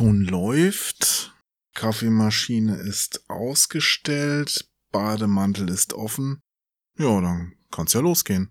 Ton läuft, Kaffeemaschine ist ausgestellt, Bademantel ist offen. Ja, dann kann's ja losgehen.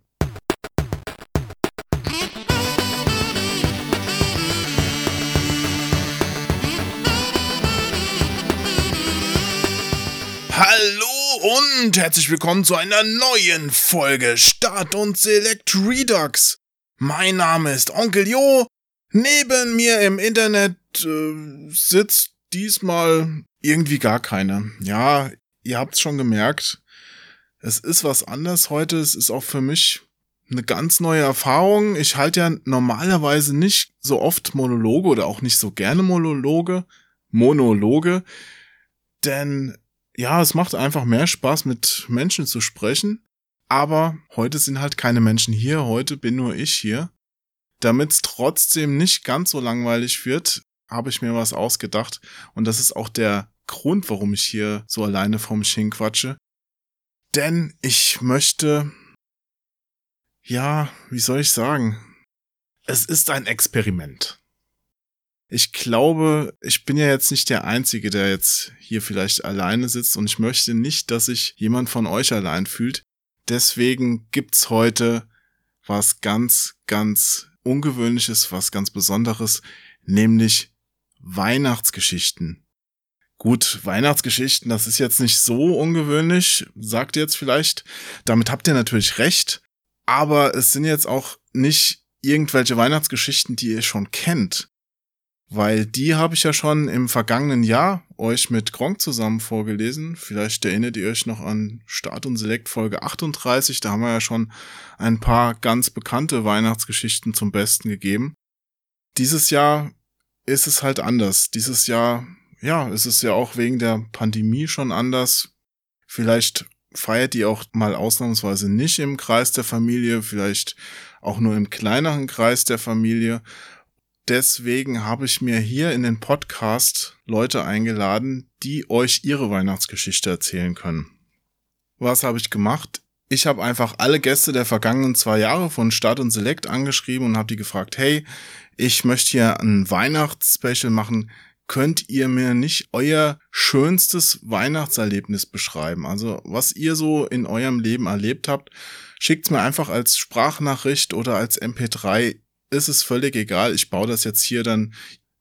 Hallo und herzlich willkommen zu einer neuen Folge Start und Select Redux. Mein Name ist Onkel Jo. Neben mir im Internet äh, sitzt diesmal irgendwie gar keine. Ja, ihr habt's schon gemerkt. Es ist was anderes heute. Es ist auch für mich eine ganz neue Erfahrung. Ich halte ja normalerweise nicht so oft Monologe oder auch nicht so gerne Monologe, Monologe, denn ja, es macht einfach mehr Spaß, mit Menschen zu sprechen. Aber heute sind halt keine Menschen hier, heute bin nur ich hier. Damit es trotzdem nicht ganz so langweilig wird, habe ich mir was ausgedacht. Und das ist auch der Grund, warum ich hier so alleine vor mich hinquatsche. Denn ich möchte, ja, wie soll ich sagen? Es ist ein Experiment. Ich glaube, ich bin ja jetzt nicht der Einzige, der jetzt hier vielleicht alleine sitzt und ich möchte nicht, dass sich jemand von euch allein fühlt. Deswegen gibt's heute was ganz, ganz Ungewöhnliches, was ganz Besonderes, nämlich Weihnachtsgeschichten. Gut, Weihnachtsgeschichten, das ist jetzt nicht so ungewöhnlich, sagt ihr jetzt vielleicht. Damit habt ihr natürlich recht. Aber es sind jetzt auch nicht irgendwelche Weihnachtsgeschichten, die ihr schon kennt. Weil die habe ich ja schon im vergangenen Jahr euch mit Gronk zusammen vorgelesen. Vielleicht erinnert ihr euch noch an Start und Select Folge 38. Da haben wir ja schon ein paar ganz bekannte Weihnachtsgeschichten zum Besten gegeben. Dieses Jahr ist es halt anders. Dieses Jahr ja, es ist ja auch wegen der Pandemie schon anders. Vielleicht feiert die auch mal ausnahmsweise nicht im Kreis der Familie, vielleicht auch nur im kleineren Kreis der Familie. Deswegen habe ich mir hier in den Podcast Leute eingeladen, die euch ihre Weihnachtsgeschichte erzählen können. Was habe ich gemacht? Ich habe einfach alle Gäste der vergangenen zwei Jahre von Start und Select angeschrieben und habe die gefragt, hey, ich möchte hier ein Weihnachtsspecial machen könnt ihr mir nicht euer schönstes Weihnachtserlebnis beschreiben? Also was ihr so in eurem Leben erlebt habt, schickt's mir einfach als Sprachnachricht oder als MP3. Ist es völlig egal. Ich baue das jetzt hier dann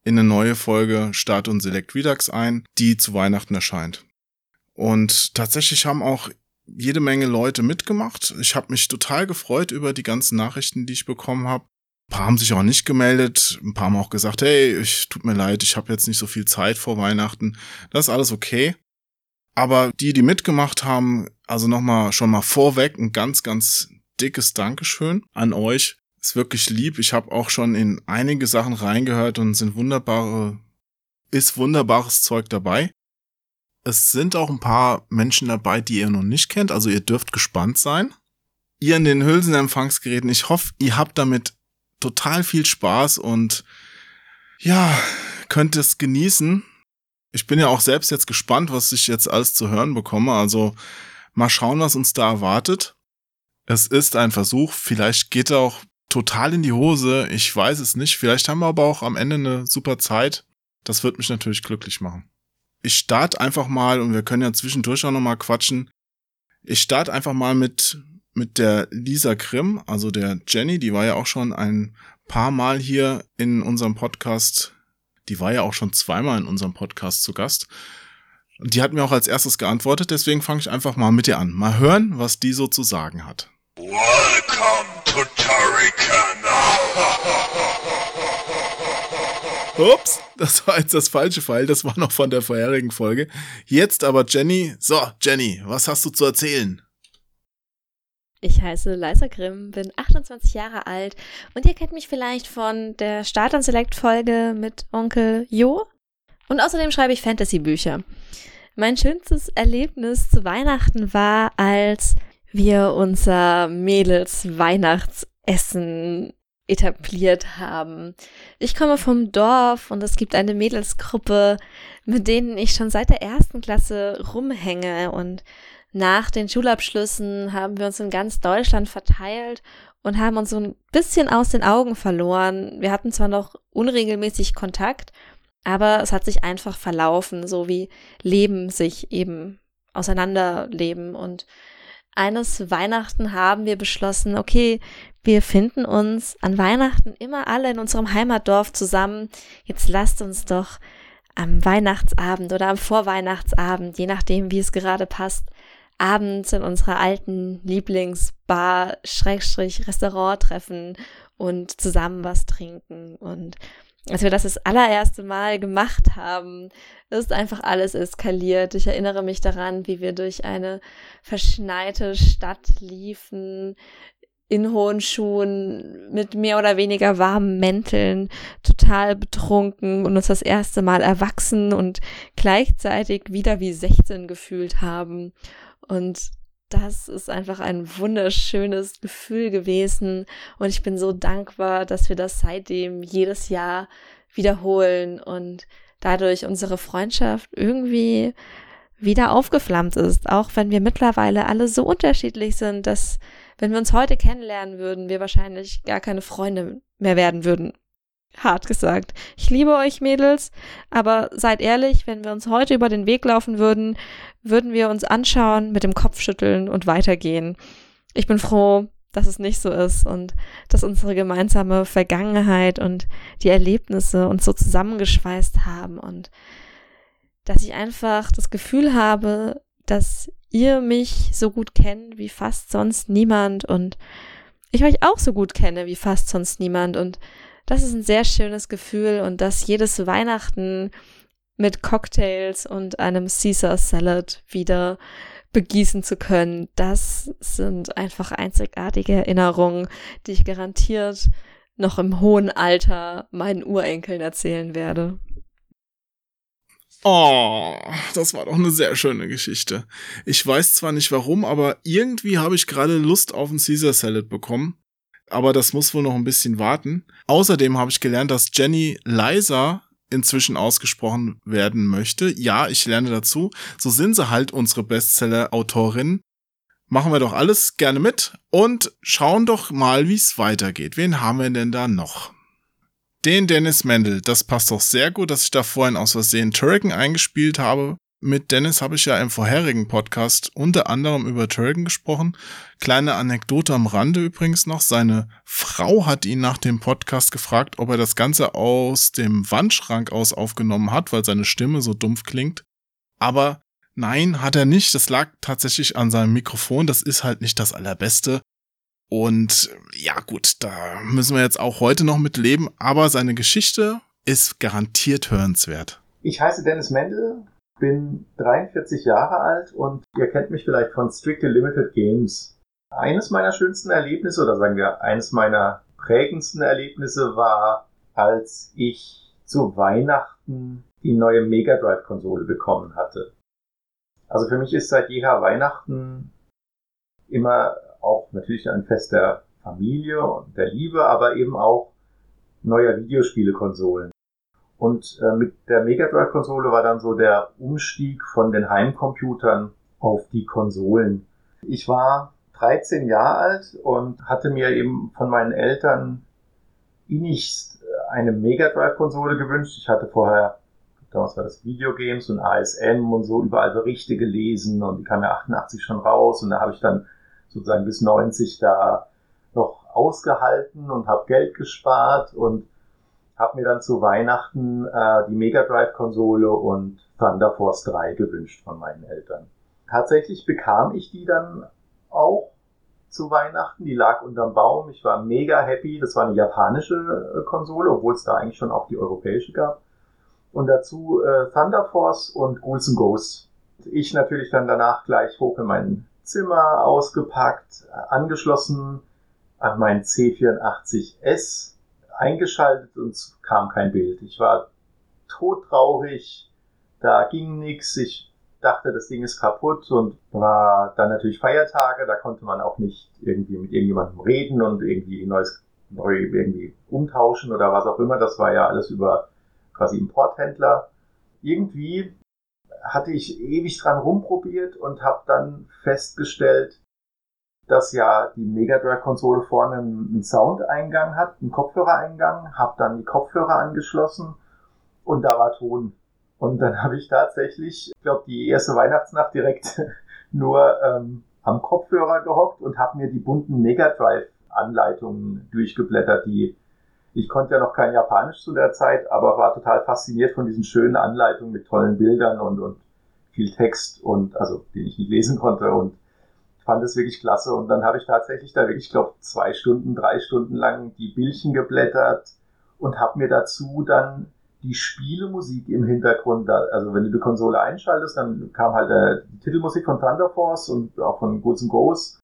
in eine neue Folge Start und Select Redux ein, die zu Weihnachten erscheint. Und tatsächlich haben auch jede Menge Leute mitgemacht. Ich habe mich total gefreut über die ganzen Nachrichten, die ich bekommen habe. Ein paar haben sich auch nicht gemeldet, ein paar haben auch gesagt, hey, ich tut mir leid, ich habe jetzt nicht so viel Zeit vor Weihnachten. Das ist alles okay. Aber die, die mitgemacht haben, also nochmal schon mal vorweg ein ganz, ganz dickes Dankeschön an euch. Ist wirklich lieb. Ich habe auch schon in einige Sachen reingehört und sind wunderbare, ist wunderbares Zeug dabei. Es sind auch ein paar Menschen dabei, die ihr noch nicht kennt, also ihr dürft gespannt sein. Ihr in den Hülsenempfangsgeräten, ich hoffe, ihr habt damit total viel Spaß und ja, könnt es genießen. Ich bin ja auch selbst jetzt gespannt, was ich jetzt alles zu hören bekomme. Also mal schauen, was uns da erwartet. Es ist ein Versuch. Vielleicht geht er auch total in die Hose. Ich weiß es nicht. Vielleicht haben wir aber auch am Ende eine super Zeit. Das wird mich natürlich glücklich machen. Ich starte einfach mal und wir können ja zwischendurch auch nochmal quatschen. Ich starte einfach mal mit mit der Lisa Grimm, also der Jenny, die war ja auch schon ein paar Mal hier in unserem Podcast. Die war ja auch schon zweimal in unserem Podcast zu Gast. Und die hat mir auch als erstes geantwortet, deswegen fange ich einfach mal mit ihr an. Mal hören, was die so zu sagen hat. Welcome to Turrican. Ups, das war jetzt das falsche Pfeil, das war noch von der vorherigen Folge. Jetzt aber Jenny. So, Jenny, was hast du zu erzählen? Ich heiße Leisa Grimm, bin 28 Jahre alt und ihr kennt mich vielleicht von der Start und Select Folge mit Onkel Jo. Und außerdem schreibe ich Fantasy-Bücher. Mein schönstes Erlebnis zu Weihnachten war, als wir unser Mädels Weihnachtsessen etabliert haben. Ich komme vom Dorf und es gibt eine Mädelsgruppe, mit denen ich schon seit der ersten Klasse rumhänge und nach den Schulabschlüssen haben wir uns in ganz Deutschland verteilt und haben uns so ein bisschen aus den Augen verloren. Wir hatten zwar noch unregelmäßig Kontakt, Aber es hat sich einfach verlaufen, so wie Leben sich eben auseinanderleben. Und eines Weihnachten haben wir beschlossen, okay, wir finden uns an Weihnachten immer alle in unserem Heimatdorf zusammen. Jetzt lasst uns doch am Weihnachtsabend oder am Vorweihnachtsabend, je nachdem, wie es gerade passt, abends in unserer alten Lieblingsbar, Schrägstrich, Restaurant treffen und zusammen was trinken. Und als wir das das allererste Mal gemacht haben, ist einfach alles eskaliert. Ich erinnere mich daran, wie wir durch eine verschneite Stadt liefen, in hohen Schuhen, mit mehr oder weniger warmen Mänteln, total betrunken und uns das erste Mal erwachsen und gleichzeitig wieder wie 16 gefühlt haben. Und das ist einfach ein wunderschönes Gefühl gewesen und ich bin so dankbar, dass wir das seitdem jedes Jahr wiederholen und dadurch unsere Freundschaft irgendwie wieder aufgeflammt ist, auch wenn wir mittlerweile alle so unterschiedlich sind, dass wenn wir uns heute kennenlernen würden, wir wahrscheinlich gar keine Freunde mehr werden würden. Hart gesagt. Ich liebe euch Mädels, aber seid ehrlich, wenn wir uns heute über den Weg laufen würden, würden wir uns anschauen, mit dem Kopf schütteln und weitergehen. Ich bin froh, dass es nicht so ist und dass unsere gemeinsame Vergangenheit und die Erlebnisse uns so zusammengeschweißt haben und dass ich einfach das Gefühl habe, dass ihr mich so gut kennt wie fast sonst niemand und ich euch auch so gut kenne wie fast sonst niemand und das ist ein sehr schönes Gefühl und dass jedes Weihnachten mit Cocktails und einem Caesar Salad wieder begießen zu können, das sind einfach einzigartige Erinnerungen, die ich garantiert noch im hohen Alter meinen Urenkeln erzählen werde. Oh, das war doch eine sehr schöne Geschichte. Ich weiß zwar nicht warum, aber irgendwie habe ich gerade Lust auf ein Caesar Salad bekommen aber das muss wohl noch ein bisschen warten. Außerdem habe ich gelernt, dass Jenny Liza inzwischen ausgesprochen werden möchte. Ja, ich lerne dazu. So sind sie halt unsere Bestseller-Autorin. Machen wir doch alles gerne mit und schauen doch mal, wie es weitergeht. Wen haben wir denn da noch? Den Dennis Mendel. Das passt doch sehr gut, dass ich da vorhin aus Versehen Turrican eingespielt habe. Mit Dennis habe ich ja im vorherigen Podcast unter anderem über Turrican gesprochen. Kleine Anekdote am Rande übrigens noch. Seine Frau hat ihn nach dem Podcast gefragt, ob er das Ganze aus dem Wandschrank aus aufgenommen hat, weil seine Stimme so dumpf klingt. Aber nein, hat er nicht. Das lag tatsächlich an seinem Mikrofon. Das ist halt nicht das Allerbeste. Und ja gut, da müssen wir jetzt auch heute noch mit leben. Aber seine Geschichte ist garantiert hörenswert. Ich heiße Dennis Mendel, bin 43 Jahre alt und ihr kennt mich vielleicht von Strictly Limited Games. Eines meiner schönsten Erlebnisse oder sagen wir eines meiner prägendsten Erlebnisse war, als ich zu Weihnachten die neue Mega Drive Konsole bekommen hatte. Also für mich ist seit jeher Weihnachten immer auch natürlich ein Fest der Familie und der Liebe, aber eben auch neuer Videospielekonsolen. Und äh, mit der Mega Drive Konsole war dann so der Umstieg von den Heimcomputern auf die Konsolen. Ich war 13 Jahre alt und hatte mir eben von meinen Eltern innigst äh, eine Mega Drive Konsole gewünscht. Ich hatte vorher, damals war das Videogames und ASM und so überall Berichte gelesen und die kam ja 88 schon raus und da habe ich dann sozusagen bis 90 da noch ausgehalten und habe Geld gespart und habe mir dann zu Weihnachten äh, die Mega Drive Konsole und Thunder Force 3 gewünscht von meinen Eltern. Tatsächlich bekam ich die dann auch zu Weihnachten. Die lag unterm Baum. Ich war mega happy. Das war eine japanische äh, Konsole, obwohl es da eigentlich schon auch die europäische gab. Und dazu äh, Thunder Force und Ghouls Ghosts. Ich natürlich dann danach gleich hoch in mein Zimmer ausgepackt, angeschlossen an mein C84S eingeschaltet und es kam kein Bild. Ich war todtraurig, da ging nichts. Ich dachte, das Ding ist kaputt und war dann natürlich Feiertage, da konnte man auch nicht irgendwie mit irgendjemandem reden und irgendwie neues neu irgendwie umtauschen oder was auch immer. Das war ja alles über quasi Importhändler. Irgendwie hatte ich ewig dran rumprobiert und habe dann festgestellt, dass ja die Mega Drive Konsole vorne einen Soundeingang hat, einen Kopfhörereingang, habe dann die Kopfhörer angeschlossen und da war Ton. Und dann habe ich tatsächlich, ich glaube, die erste Weihnachtsnacht direkt nur ähm, am Kopfhörer gehockt und habe mir die bunten Mega Drive Anleitungen durchgeblättert, die ich konnte ja noch kein Japanisch zu der Zeit, aber war total fasziniert von diesen schönen Anleitungen mit tollen Bildern und, und viel Text und also den ich nicht lesen konnte und fand es wirklich klasse. Und dann habe ich tatsächlich da wirklich, ich glaube, zwei Stunden, drei Stunden lang die Bildchen geblättert und habe mir dazu dann die Spielemusik im Hintergrund, also wenn du die Konsole einschaltest, dann kam halt äh, die Titelmusik von Thunder Force und auch von Goods and Goes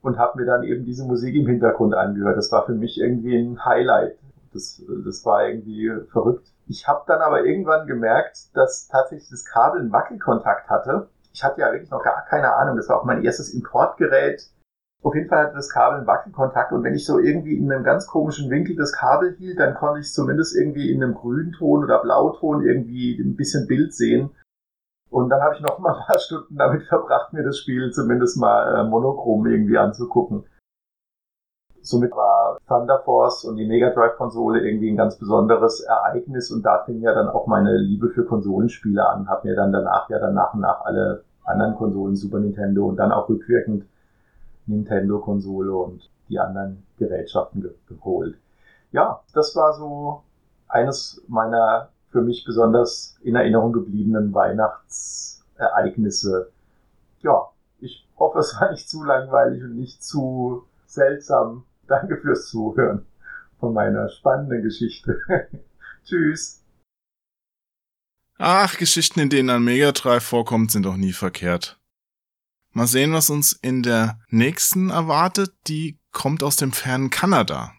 und habe mir dann eben diese Musik im Hintergrund angehört. Das war für mich irgendwie ein Highlight. Das, das war irgendwie verrückt. Ich habe dann aber irgendwann gemerkt, dass tatsächlich das Kabel einen Wackelkontakt hatte. Ich hatte ja wirklich noch gar keine Ahnung. Das war auch mein erstes Importgerät auf jeden Fall hatte das Kabel einen Wackelkontakt und wenn ich so irgendwie in einem ganz komischen Winkel das Kabel hielt, dann konnte ich zumindest irgendwie in einem Grünton oder Blauton irgendwie ein bisschen Bild sehen. Und dann habe ich noch mal ein paar Stunden damit verbracht, mir das Spiel zumindest mal äh, monochrom irgendwie anzugucken. Somit war Thunder Force und die Mega Drive Konsole irgendwie ein ganz besonderes Ereignis und da fing ja dann auch meine Liebe für Konsolenspiele an. Hab mir dann danach ja dann nach und nach alle anderen Konsolen, Super Nintendo und dann auch rückwirkend Nintendo-Konsole und die anderen Gerätschaften ge geholt. Ja, das war so eines meiner für mich besonders in Erinnerung gebliebenen Weihnachtsereignisse. Ja, ich hoffe, es war nicht zu langweilig und nicht zu seltsam. Danke fürs Zuhören von meiner spannenden Geschichte. Tschüss. Ach, Geschichten, in denen ein Megadrive vorkommt, sind doch nie verkehrt. Mal sehen, was uns in der nächsten erwartet. Die kommt aus dem fernen Kanada.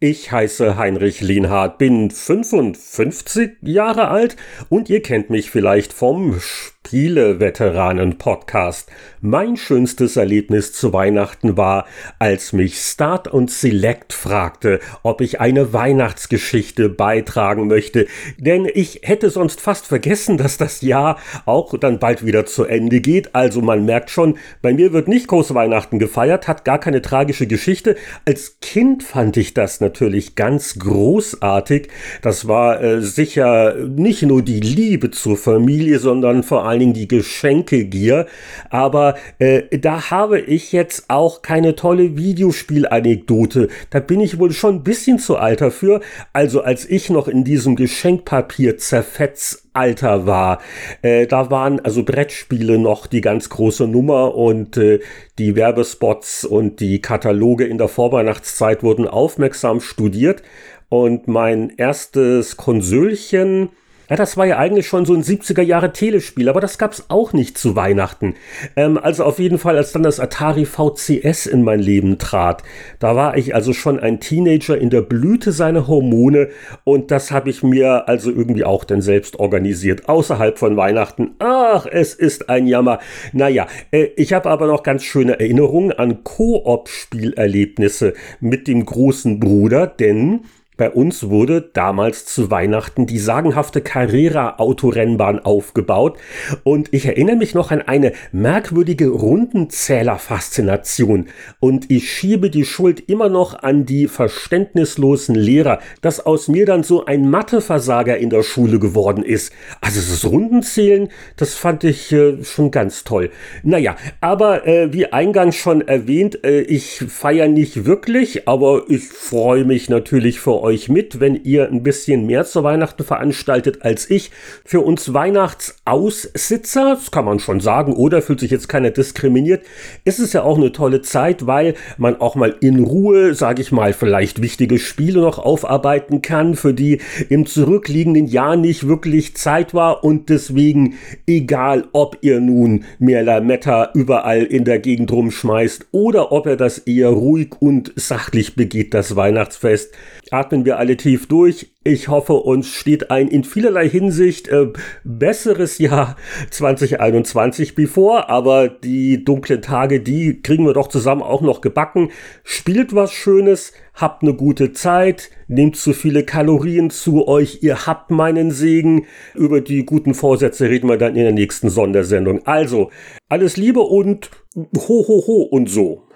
Ich heiße Heinrich Lienhardt, bin 55 Jahre alt und ihr kennt mich vielleicht vom Spiele-Veteranen-Podcast. Mein schönstes Erlebnis zu Weihnachten war, als mich Start und Select fragte, ob ich eine Weihnachtsgeschichte beitragen möchte, denn ich hätte sonst fast vergessen, dass das Jahr auch dann bald wieder zu Ende geht. Also man merkt schon, bei mir wird nicht groß Weihnachten gefeiert, hat gar keine tragische Geschichte. Als Kind fand ich das natürlich ganz großartig. Das war äh, sicher nicht nur die Liebe zur Familie, sondern vor allem allen Dingen die Geschenkegier. Aber äh, da habe ich jetzt auch keine tolle Videospielanekdote. Da bin ich wohl schon ein bisschen zu alt dafür. Also als ich noch in diesem Geschenkpapier zerfetz Alter war. Äh, da waren also Brettspiele noch die ganz große Nummer und äh, die Werbespots und die Kataloge in der Vorweihnachtszeit wurden aufmerksam studiert. Und mein erstes Konsölchen, ja, das war ja eigentlich schon so ein 70er Jahre Telespiel, aber das gab's auch nicht zu Weihnachten. Ähm, also auf jeden Fall, als dann das Atari VCS in mein Leben trat, da war ich also schon ein Teenager in der Blüte seiner Hormone und das habe ich mir also irgendwie auch dann selbst organisiert, außerhalb von Weihnachten. Ach, es ist ein Jammer. Naja, äh, ich habe aber noch ganz schöne Erinnerungen an Koop-Spielerlebnisse mit dem großen Bruder, denn bei uns wurde damals zu Weihnachten die sagenhafte Carrera-Autorennbahn aufgebaut und ich erinnere mich noch an eine merkwürdige Rundenzähler-Faszination und ich schiebe die Schuld immer noch an die verständnislosen Lehrer, dass aus mir dann so ein Matheversager in der Schule geworden ist. Also das Rundenzählen, das fand ich äh, schon ganz toll. Naja, aber äh, wie eingangs schon erwähnt, äh, ich feiere nicht wirklich, aber ich freue mich natürlich für euch euch mit, wenn ihr ein bisschen mehr zu Weihnachten veranstaltet als ich. Für uns Weihnachtsaussitzer, das kann man schon sagen, oder fühlt sich jetzt keiner diskriminiert, ist es ja auch eine tolle Zeit, weil man auch mal in Ruhe, sage ich mal, vielleicht wichtige Spiele noch aufarbeiten kann, für die im zurückliegenden Jahr nicht wirklich Zeit war und deswegen, egal ob ihr nun mehr Lametta überall in der Gegend rumschmeißt oder ob ihr das eher ruhig und sachlich begeht, das Weihnachtsfest, atmen wir alle tief durch. Ich hoffe, uns steht ein in vielerlei Hinsicht äh, besseres Jahr 2021 bevor, aber die dunklen Tage, die kriegen wir doch zusammen auch noch gebacken. Spielt was Schönes, habt eine gute Zeit, nehmt zu viele Kalorien zu euch, ihr habt meinen Segen. Über die guten Vorsätze reden wir dann in der nächsten Sondersendung. Also, alles Liebe und ho ho ho und so.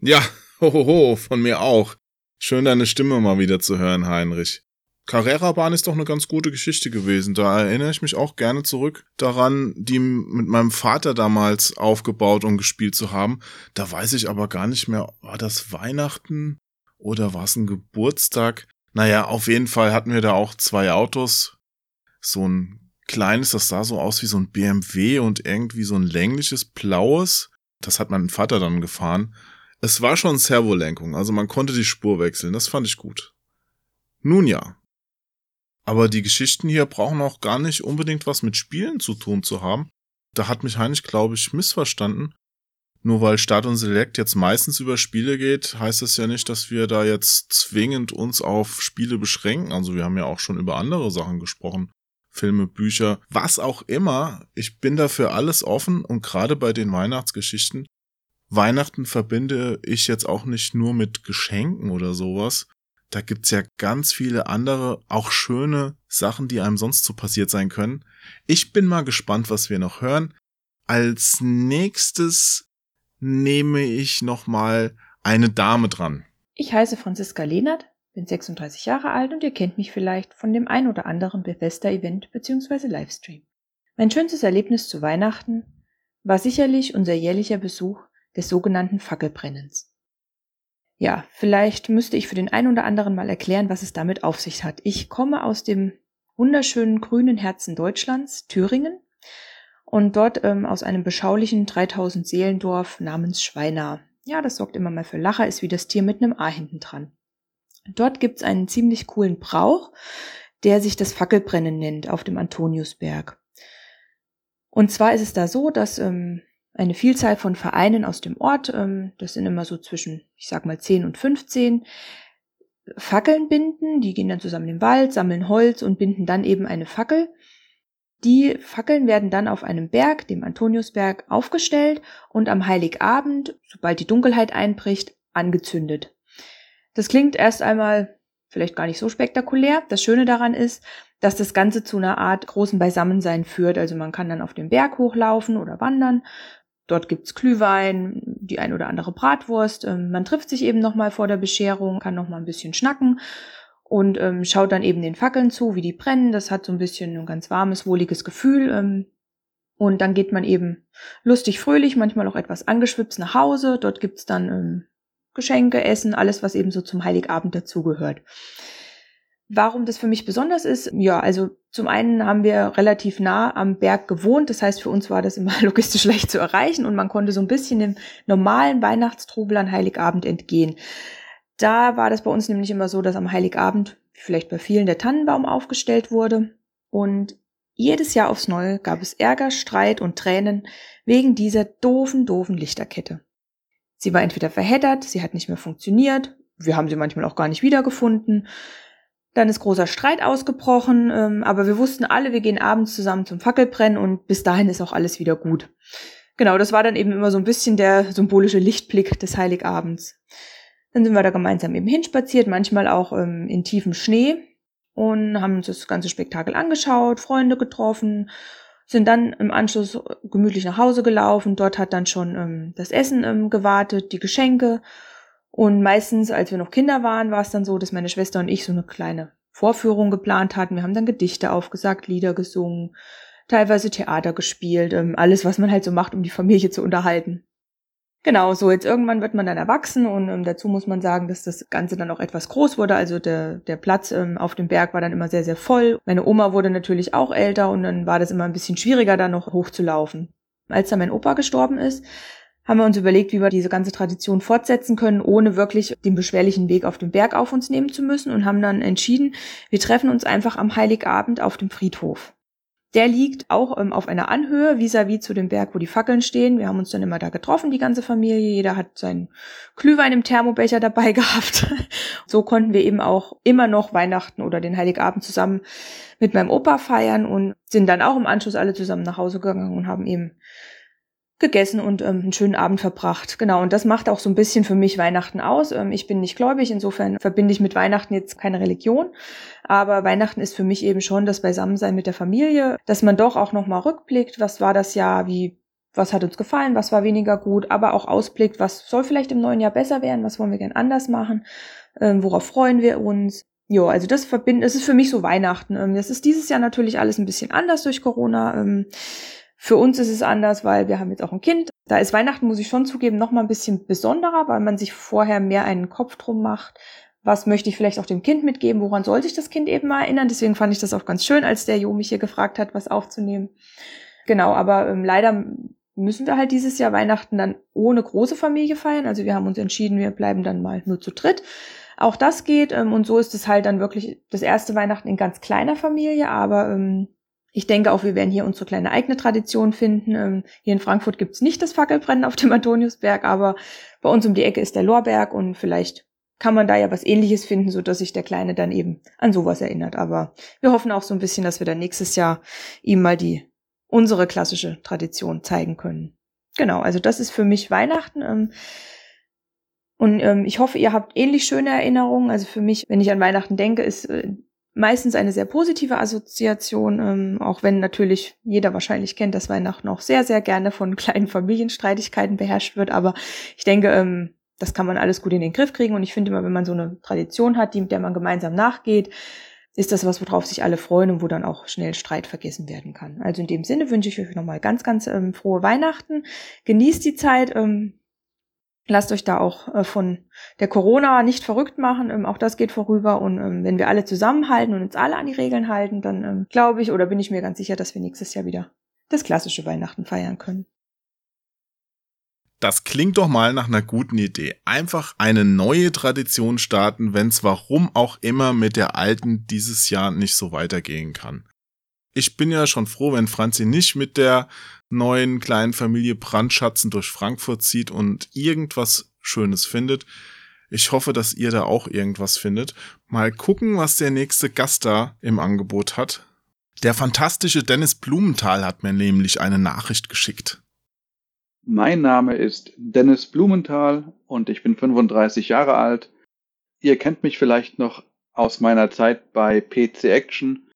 Ja, ho ho ho, von mir auch. Schön deine Stimme mal wieder zu hören, Heinrich. Carrera-Bahn ist doch eine ganz gute Geschichte gewesen. Da erinnere ich mich auch gerne zurück daran, die mit meinem Vater damals aufgebaut und gespielt zu haben. Da weiß ich aber gar nicht mehr, war das Weihnachten oder war es ein Geburtstag? Naja, auf jeden Fall hatten wir da auch zwei Autos. So ein kleines, das sah so aus wie so ein BMW und irgendwie so ein längliches blaues. Das hat mein Vater dann gefahren. Es war schon Servolenkung, also man konnte die Spur wechseln. Das fand ich gut. Nun ja, aber die Geschichten hier brauchen auch gar nicht unbedingt was mit Spielen zu tun zu haben. Da hat mich Heinrich, glaube ich, missverstanden. Nur weil Start und Select jetzt meistens über Spiele geht, heißt das ja nicht, dass wir da jetzt zwingend uns auf Spiele beschränken. Also wir haben ja auch schon über andere Sachen gesprochen. Filme, Bücher, was auch immer. Ich bin dafür alles offen und gerade bei den Weihnachtsgeschichten. Weihnachten verbinde ich jetzt auch nicht nur mit Geschenken oder sowas, da gibt's ja ganz viele andere, auch schöne Sachen, die einem sonst so passiert sein können. Ich bin mal gespannt, was wir noch hören. Als nächstes nehme ich nochmal eine Dame dran. Ich heiße Franziska Lehnert, bin 36 Jahre alt und ihr kennt mich vielleicht von dem ein oder anderen Bethesda-Event bzw. Livestream. Mein schönstes Erlebnis zu Weihnachten war sicherlich unser jährlicher Besuch des sogenannten Fackelbrennens. Ja, vielleicht müsste ich für den einen oder anderen mal erklären, was es damit auf sich hat. Ich komme aus dem wunderschönen grünen Herzen Deutschlands, Thüringen, und dort ähm, aus einem beschaulichen 3000 Seelendorf namens Schweinar. Ja, das sorgt immer mal für Lacher, ist wie das Tier mit einem A hinten dran. Dort gibt's einen ziemlich coolen Brauch, der sich das Fackelbrennen nennt auf dem Antoniusberg. Und zwar ist es da so, dass ähm, eine Vielzahl von Vereinen aus dem Ort, ähm, das sind immer so zwischen, ich sag mal, 10 und 15, Fackeln binden. Die gehen dann zusammen den Wald, sammeln Holz und binden dann eben eine Fackel. Die Fackeln werden dann auf einem Berg, dem Antoniusberg, aufgestellt und am Heiligabend, sobald die Dunkelheit einbricht, angezündet. Das klingt erst einmal vielleicht gar nicht so spektakulär. Das Schöne daran ist, dass das Ganze zu einer Art großen Beisammensein führt. Also man kann dann auf den Berg hochlaufen oder wandern Dort gibt's Glühwein, die ein oder andere Bratwurst. Ähm, man trifft sich eben nochmal vor der Bescherung, kann nochmal ein bisschen schnacken und ähm, schaut dann eben den Fackeln zu, wie die brennen. Das hat so ein bisschen ein ganz warmes, wohliges Gefühl. Ähm, und dann geht man eben lustig, fröhlich, manchmal auch etwas angeschwipst nach Hause. Dort gibt's dann ähm, Geschenke, Essen, alles, was eben so zum Heiligabend dazugehört. Warum das für mich besonders ist? Ja, also zum einen haben wir relativ nah am Berg gewohnt. Das heißt, für uns war das immer logistisch leicht zu erreichen und man konnte so ein bisschen dem normalen Weihnachtstrubel an Heiligabend entgehen. Da war das bei uns nämlich immer so, dass am Heiligabend, vielleicht bei vielen, der Tannenbaum aufgestellt wurde. Und jedes Jahr aufs Neue gab es Ärger, Streit und Tränen wegen dieser doofen, doofen Lichterkette. Sie war entweder verheddert, sie hat nicht mehr funktioniert, wir haben sie manchmal auch gar nicht wiedergefunden. Dann ist großer Streit ausgebrochen, ähm, aber wir wussten alle, wir gehen abends zusammen zum Fackelbrennen und bis dahin ist auch alles wieder gut. Genau, das war dann eben immer so ein bisschen der symbolische Lichtblick des Heiligabends. Dann sind wir da gemeinsam eben hinspaziert, manchmal auch ähm, in tiefem Schnee und haben uns das ganze Spektakel angeschaut, Freunde getroffen, sind dann im Anschluss gemütlich nach Hause gelaufen. Dort hat dann schon ähm, das Essen ähm, gewartet, die Geschenke und meistens, als wir noch Kinder waren, war es dann so, dass meine Schwester und ich so eine kleine Vorführung geplant hatten. Wir haben dann Gedichte aufgesagt, Lieder gesungen, teilweise Theater gespielt, ähm, alles, was man halt so macht, um die Familie zu unterhalten. Genau, so jetzt irgendwann wird man dann erwachsen und ähm, dazu muss man sagen, dass das Ganze dann auch etwas groß wurde. Also der, der Platz ähm, auf dem Berg war dann immer sehr, sehr voll. Meine Oma wurde natürlich auch älter und dann war das immer ein bisschen schwieriger, da noch hochzulaufen. Als dann mein Opa gestorben ist, haben wir uns überlegt, wie wir diese ganze Tradition fortsetzen können, ohne wirklich den beschwerlichen Weg auf dem Berg auf uns nehmen zu müssen und haben dann entschieden, wir treffen uns einfach am Heiligabend auf dem Friedhof. Der liegt auch ähm, auf einer Anhöhe vis-à-vis -vis zu dem Berg, wo die Fackeln stehen. Wir haben uns dann immer da getroffen, die ganze Familie. Jeder hat seinen Glühwein im Thermobecher dabei gehabt. so konnten wir eben auch immer noch Weihnachten oder den Heiligabend zusammen mit meinem Opa feiern und sind dann auch im Anschluss alle zusammen nach Hause gegangen und haben eben gegessen und ähm, einen schönen Abend verbracht. Genau, und das macht auch so ein bisschen für mich Weihnachten aus. Ähm, ich bin nicht gläubig, insofern verbinde ich mit Weihnachten jetzt keine Religion. Aber Weihnachten ist für mich eben schon das Beisammensein mit der Familie, dass man doch auch nochmal rückblickt, was war das Jahr, wie, was hat uns gefallen, was war weniger gut, aber auch ausblickt, was soll vielleicht im neuen Jahr besser werden, was wollen wir gern anders machen, ähm, worauf freuen wir uns. Jo, also das verbindet, es ist für mich so Weihnachten. Ähm, das ist dieses Jahr natürlich alles ein bisschen anders durch Corona. Ähm, für uns ist es anders, weil wir haben jetzt auch ein Kind. Da ist Weihnachten, muss ich schon zugeben, noch mal ein bisschen besonderer, weil man sich vorher mehr einen Kopf drum macht. Was möchte ich vielleicht auch dem Kind mitgeben? Woran soll sich das Kind eben mal erinnern? Deswegen fand ich das auch ganz schön, als der Jo mich hier gefragt hat, was aufzunehmen. Genau, aber ähm, leider müssen wir halt dieses Jahr Weihnachten dann ohne große Familie feiern. Also wir haben uns entschieden, wir bleiben dann mal nur zu dritt. Auch das geht ähm, und so ist es halt dann wirklich das erste Weihnachten in ganz kleiner Familie, aber ähm, ich denke auch, wir werden hier unsere kleine eigene Tradition finden. Ähm, hier in Frankfurt gibt's nicht das Fackelbrennen auf dem Antoniusberg, aber bei uns um die Ecke ist der Lorberg und vielleicht kann man da ja was ähnliches finden, so dass sich der Kleine dann eben an sowas erinnert. Aber wir hoffen auch so ein bisschen, dass wir dann nächstes Jahr ihm mal die unsere klassische Tradition zeigen können. Genau, also das ist für mich Weihnachten. Ähm, und ähm, ich hoffe, ihr habt ähnlich schöne Erinnerungen. Also für mich, wenn ich an Weihnachten denke, ist äh, meistens eine sehr positive Assoziation, ähm, auch wenn natürlich jeder wahrscheinlich kennt, dass Weihnachten auch sehr, sehr gerne von kleinen Familienstreitigkeiten beherrscht wird. Aber ich denke, ähm, das kann man alles gut in den Griff kriegen. Und ich finde immer, wenn man so eine Tradition hat, die, mit der man gemeinsam nachgeht, ist das was, worauf sich alle freuen und wo dann auch schnell Streit vergessen werden kann. Also in dem Sinne wünsche ich euch nochmal ganz, ganz ähm, frohe Weihnachten. Genießt die Zeit. Ähm, Lasst euch da auch äh, von der Corona nicht verrückt machen. Ähm, auch das geht vorüber. Und ähm, wenn wir alle zusammenhalten und uns alle an die Regeln halten, dann ähm, glaube ich oder bin ich mir ganz sicher, dass wir nächstes Jahr wieder das klassische Weihnachten feiern können. Das klingt doch mal nach einer guten Idee. Einfach eine neue Tradition starten, wenn es warum auch immer mit der alten dieses Jahr nicht so weitergehen kann. Ich bin ja schon froh, wenn Franzi nicht mit der neuen kleinen Familie Brandschatzen durch Frankfurt zieht und irgendwas Schönes findet. Ich hoffe, dass ihr da auch irgendwas findet. Mal gucken, was der nächste Gast da im Angebot hat. Der fantastische Dennis Blumenthal hat mir nämlich eine Nachricht geschickt. Mein Name ist Dennis Blumenthal und ich bin 35 Jahre alt. Ihr kennt mich vielleicht noch aus meiner Zeit bei PC Action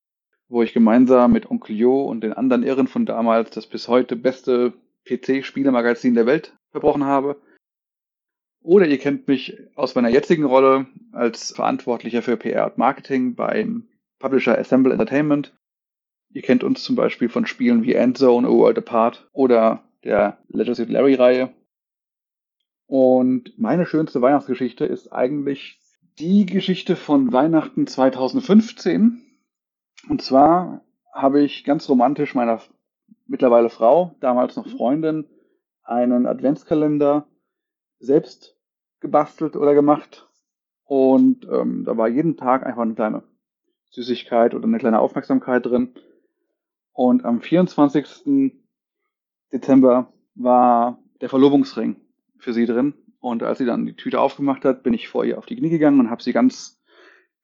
wo ich gemeinsam mit Onkel Jo und den anderen Irren von damals das bis heute beste PC-Spielemagazin der Welt verbrochen habe. Oder ihr kennt mich aus meiner jetzigen Rolle als Verantwortlicher für PR und Marketing beim Publisher Assemble Entertainment. Ihr kennt uns zum Beispiel von Spielen wie Endzone, A World Apart oder der Legacy Larry-Reihe. Und meine schönste Weihnachtsgeschichte ist eigentlich die Geschichte von Weihnachten 2015, und zwar habe ich ganz romantisch meiner mittlerweile Frau, damals noch Freundin, einen Adventskalender selbst gebastelt oder gemacht. Und ähm, da war jeden Tag einfach eine kleine Süßigkeit oder eine kleine Aufmerksamkeit drin. Und am 24. Dezember war der Verlobungsring für sie drin. Und als sie dann die Tüte aufgemacht hat, bin ich vor ihr auf die Knie gegangen und habe sie ganz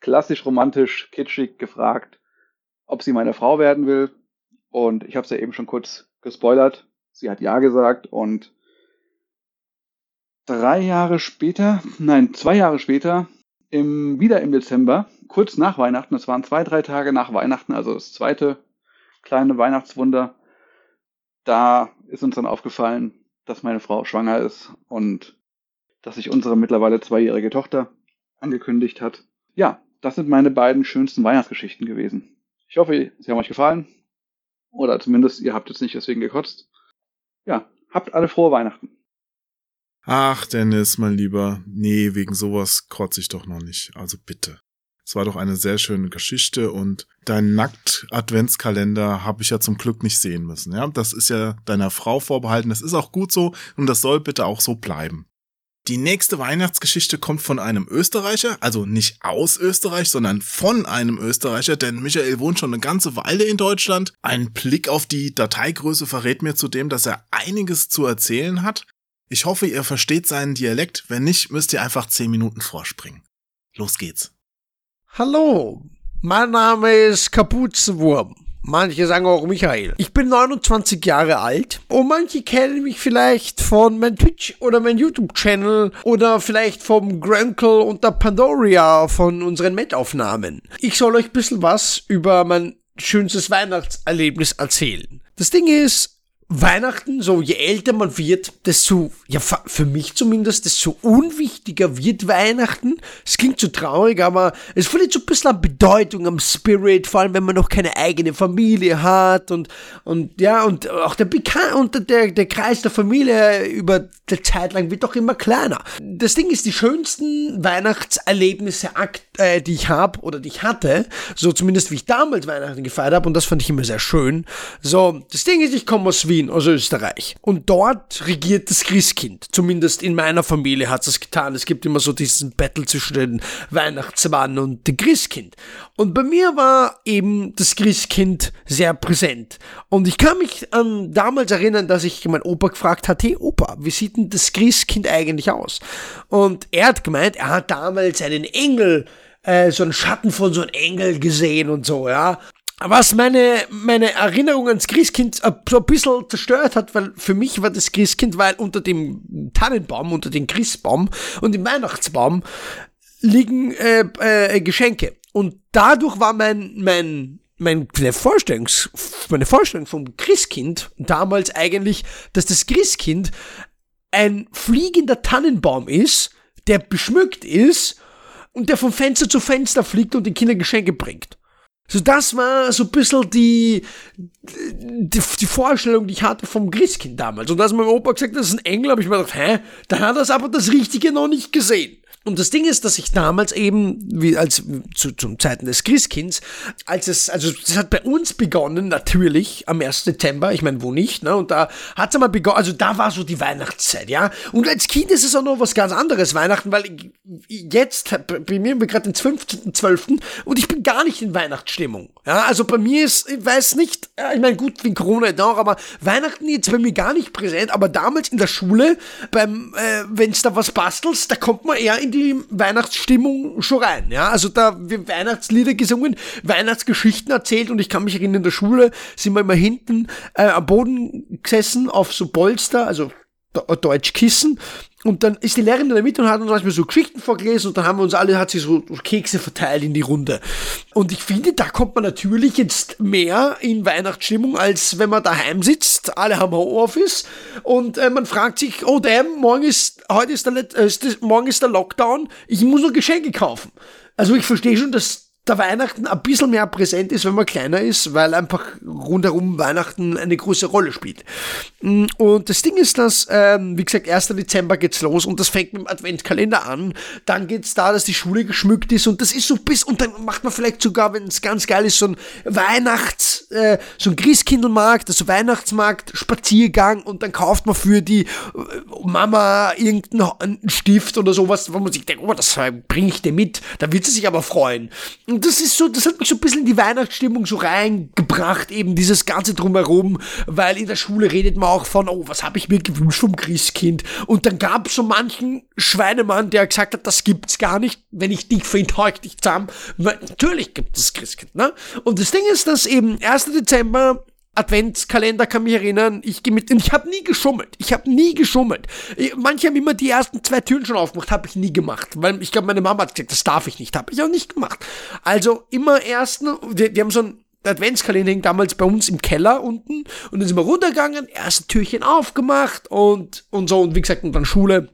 klassisch romantisch, kitschig gefragt, ob sie meine Frau werden will. Und ich habe es ja eben schon kurz gespoilert. Sie hat ja gesagt und drei Jahre später, nein, zwei Jahre später, im, wieder im Dezember, kurz nach Weihnachten, es waren zwei, drei Tage nach Weihnachten, also das zweite kleine Weihnachtswunder, da ist uns dann aufgefallen, dass meine Frau schwanger ist und dass sich unsere mittlerweile zweijährige Tochter angekündigt hat. Ja, das sind meine beiden schönsten Weihnachtsgeschichten gewesen. Ich hoffe, sie haben euch gefallen. Oder zumindest ihr habt jetzt nicht deswegen gekotzt. Ja, habt alle frohe Weihnachten. Ach, Dennis, mein Lieber. Nee, wegen sowas kotze ich doch noch nicht. Also bitte. Es war doch eine sehr schöne Geschichte und dein Nackt-Adventskalender habe ich ja zum Glück nicht sehen müssen. Ja, das ist ja deiner Frau vorbehalten. Das ist auch gut so und das soll bitte auch so bleiben. Die nächste Weihnachtsgeschichte kommt von einem Österreicher, also nicht aus Österreich, sondern von einem Österreicher, denn Michael wohnt schon eine ganze Weile in Deutschland. Ein Blick auf die Dateigröße verrät mir zudem, dass er einiges zu erzählen hat. Ich hoffe, ihr versteht seinen Dialekt. Wenn nicht, müsst ihr einfach 10 Minuten vorspringen. Los geht's. Hallo, mein Name ist Kapuzenwurm. Manche sagen auch Michael. Ich bin 29 Jahre alt und manche kennen mich vielleicht von meinem Twitch oder meinem YouTube-Channel oder vielleicht vom Grankle und der Pandoria von unseren Met-Aufnahmen. Ich soll euch ein bisschen was über mein schönstes Weihnachtserlebnis erzählen. Das Ding ist, Weihnachten, so je älter man wird, desto, ja für mich zumindest, desto unwichtiger wird Weihnachten. Es klingt so traurig, aber es verliert so ein bisschen an Bedeutung, am Spirit, vor allem wenn man noch keine eigene Familie hat und, und ja, und auch der und der, der Kreis der Familie über der Zeit lang wird doch immer kleiner. Das Ding ist, die schönsten Weihnachtserlebnisse, äh, die ich habe oder die ich hatte, so zumindest wie ich damals Weihnachten gefeiert habe, und das fand ich immer sehr schön. So, das Ding ist, ich komme aus Wien Wien, aus Österreich. Und dort regiert das Christkind. Zumindest in meiner Familie hat es getan. Es gibt immer so diesen Battle zwischen den Weihnachtsmann und dem Christkind. Und bei mir war eben das Christkind sehr präsent. Und ich kann mich an damals erinnern, dass ich meinen Opa gefragt hat, hey Opa, wie sieht denn das Christkind eigentlich aus? Und er hat gemeint, er hat damals einen Engel äh, so einen Schatten von so einem Engel gesehen und so, ja was meine, meine Erinnerung ans Christkind so ein bisschen zerstört hat, weil für mich war das Christkind, weil unter dem Tannenbaum, unter dem Christbaum und dem Weihnachtsbaum liegen äh, äh, Geschenke. Und dadurch war mein, mein, meine Vorstellungs, meine Vorstellung vom Christkind damals eigentlich, dass das Christkind ein fliegender Tannenbaum ist, der beschmückt ist und der von Fenster zu Fenster fliegt und den Kindern Geschenke bringt. So, das war so ein bisschen die, die, die Vorstellung, die ich hatte vom Christkind damals. Und als mein Opa gesagt hat, das ist ein Engel, habe ich mir gedacht, hä, da hat er aber das Richtige noch nicht gesehen. Und das Ding ist, dass ich damals eben, wie als zu, zum Zeiten des Christkinds, als es, also das hat bei uns begonnen, natürlich, am 1. Dezember, ich meine, wo nicht, ne? Und da hat es einmal begonnen, also da war so die Weihnachtszeit, ja. Und als Kind ist es auch noch was ganz anderes, Weihnachten, weil jetzt, bei mir bin wir gerade den 15.12. und ich bin gar nicht in Weihnachtsstimmung. Ja, also bei mir ist, ich weiß nicht, ich meine, gut, wegen Corona noch, aber Weihnachten jetzt bei mir gar nicht präsent, aber damals in der Schule, beim, äh, wenn es da was bastelst, da kommt man eher in die Weihnachtsstimmung schon rein. Ja, also da wir Weihnachtslieder gesungen, Weihnachtsgeschichten erzählt und ich kann mich erinnern, in der Schule sind wir immer hinten äh, am Boden gesessen auf so Polster, also Deutschkissen und dann ist die Lehrerin in der Mitte und hat uns manchmal so Geschichten vorgelesen und dann haben wir uns alle, hat sie so Kekse verteilt in die Runde. Und ich finde, da kommt man natürlich jetzt mehr in Weihnachtsstimmung, als wenn man daheim sitzt. Alle haben Homeoffice und äh, man fragt sich, oh damn, morgen ist, heute ist der, äh, ist, morgen ist der Lockdown, ich muss noch Geschenke kaufen. Also ich verstehe schon, dass der Weihnachten ein bisschen mehr präsent ist, wenn man kleiner ist, weil einfach rundherum Weihnachten eine große Rolle spielt. Mm, und das Ding ist, dass, ähm, wie gesagt, 1. Dezember geht's los und das fängt mit dem Adventkalender an. Dann geht's da, dass die Schule geschmückt ist und das ist so bis, und dann macht man vielleicht sogar, wenn es ganz geil ist, so ein Weihnachts, äh, so ein Christkindlmarkt, also Weihnachtsmarkt, Spaziergang und dann kauft man für die äh, Mama irgendeinen Stift oder sowas, wo man sich denkt, oh, das bringe ich dir mit, da wird sie sich aber freuen. Und das ist so, das hat mich so ein bisschen in die Weihnachtsstimmung so reingebracht, eben dieses Ganze drumherum, weil in der Schule redet man auch von, oh, was habe ich mir gewünscht vom Christkind? Und dann gab es so manchen Schweinemann, der gesagt hat, das gibt's gar nicht, wenn ich dich finde, ich dich zusammen. Natürlich gibt es Christkind, ne? Und das Ding ist, dass eben 1. Dezember Adventskalender kann mich erinnern, ich gehe mit, ich habe nie geschummelt. Ich habe nie geschummelt. Manche haben immer die ersten zwei Türen schon aufgemacht, habe ich nie gemacht, weil ich glaube, meine Mama hat gesagt, das darf ich nicht, habe ich auch nicht gemacht. Also immer ersten, wir, wir haben so ein Adventskalender hing damals bei uns im Keller unten. Und dann sind wir runtergegangen, erste Türchen aufgemacht und und so. Und wie gesagt und dann Schule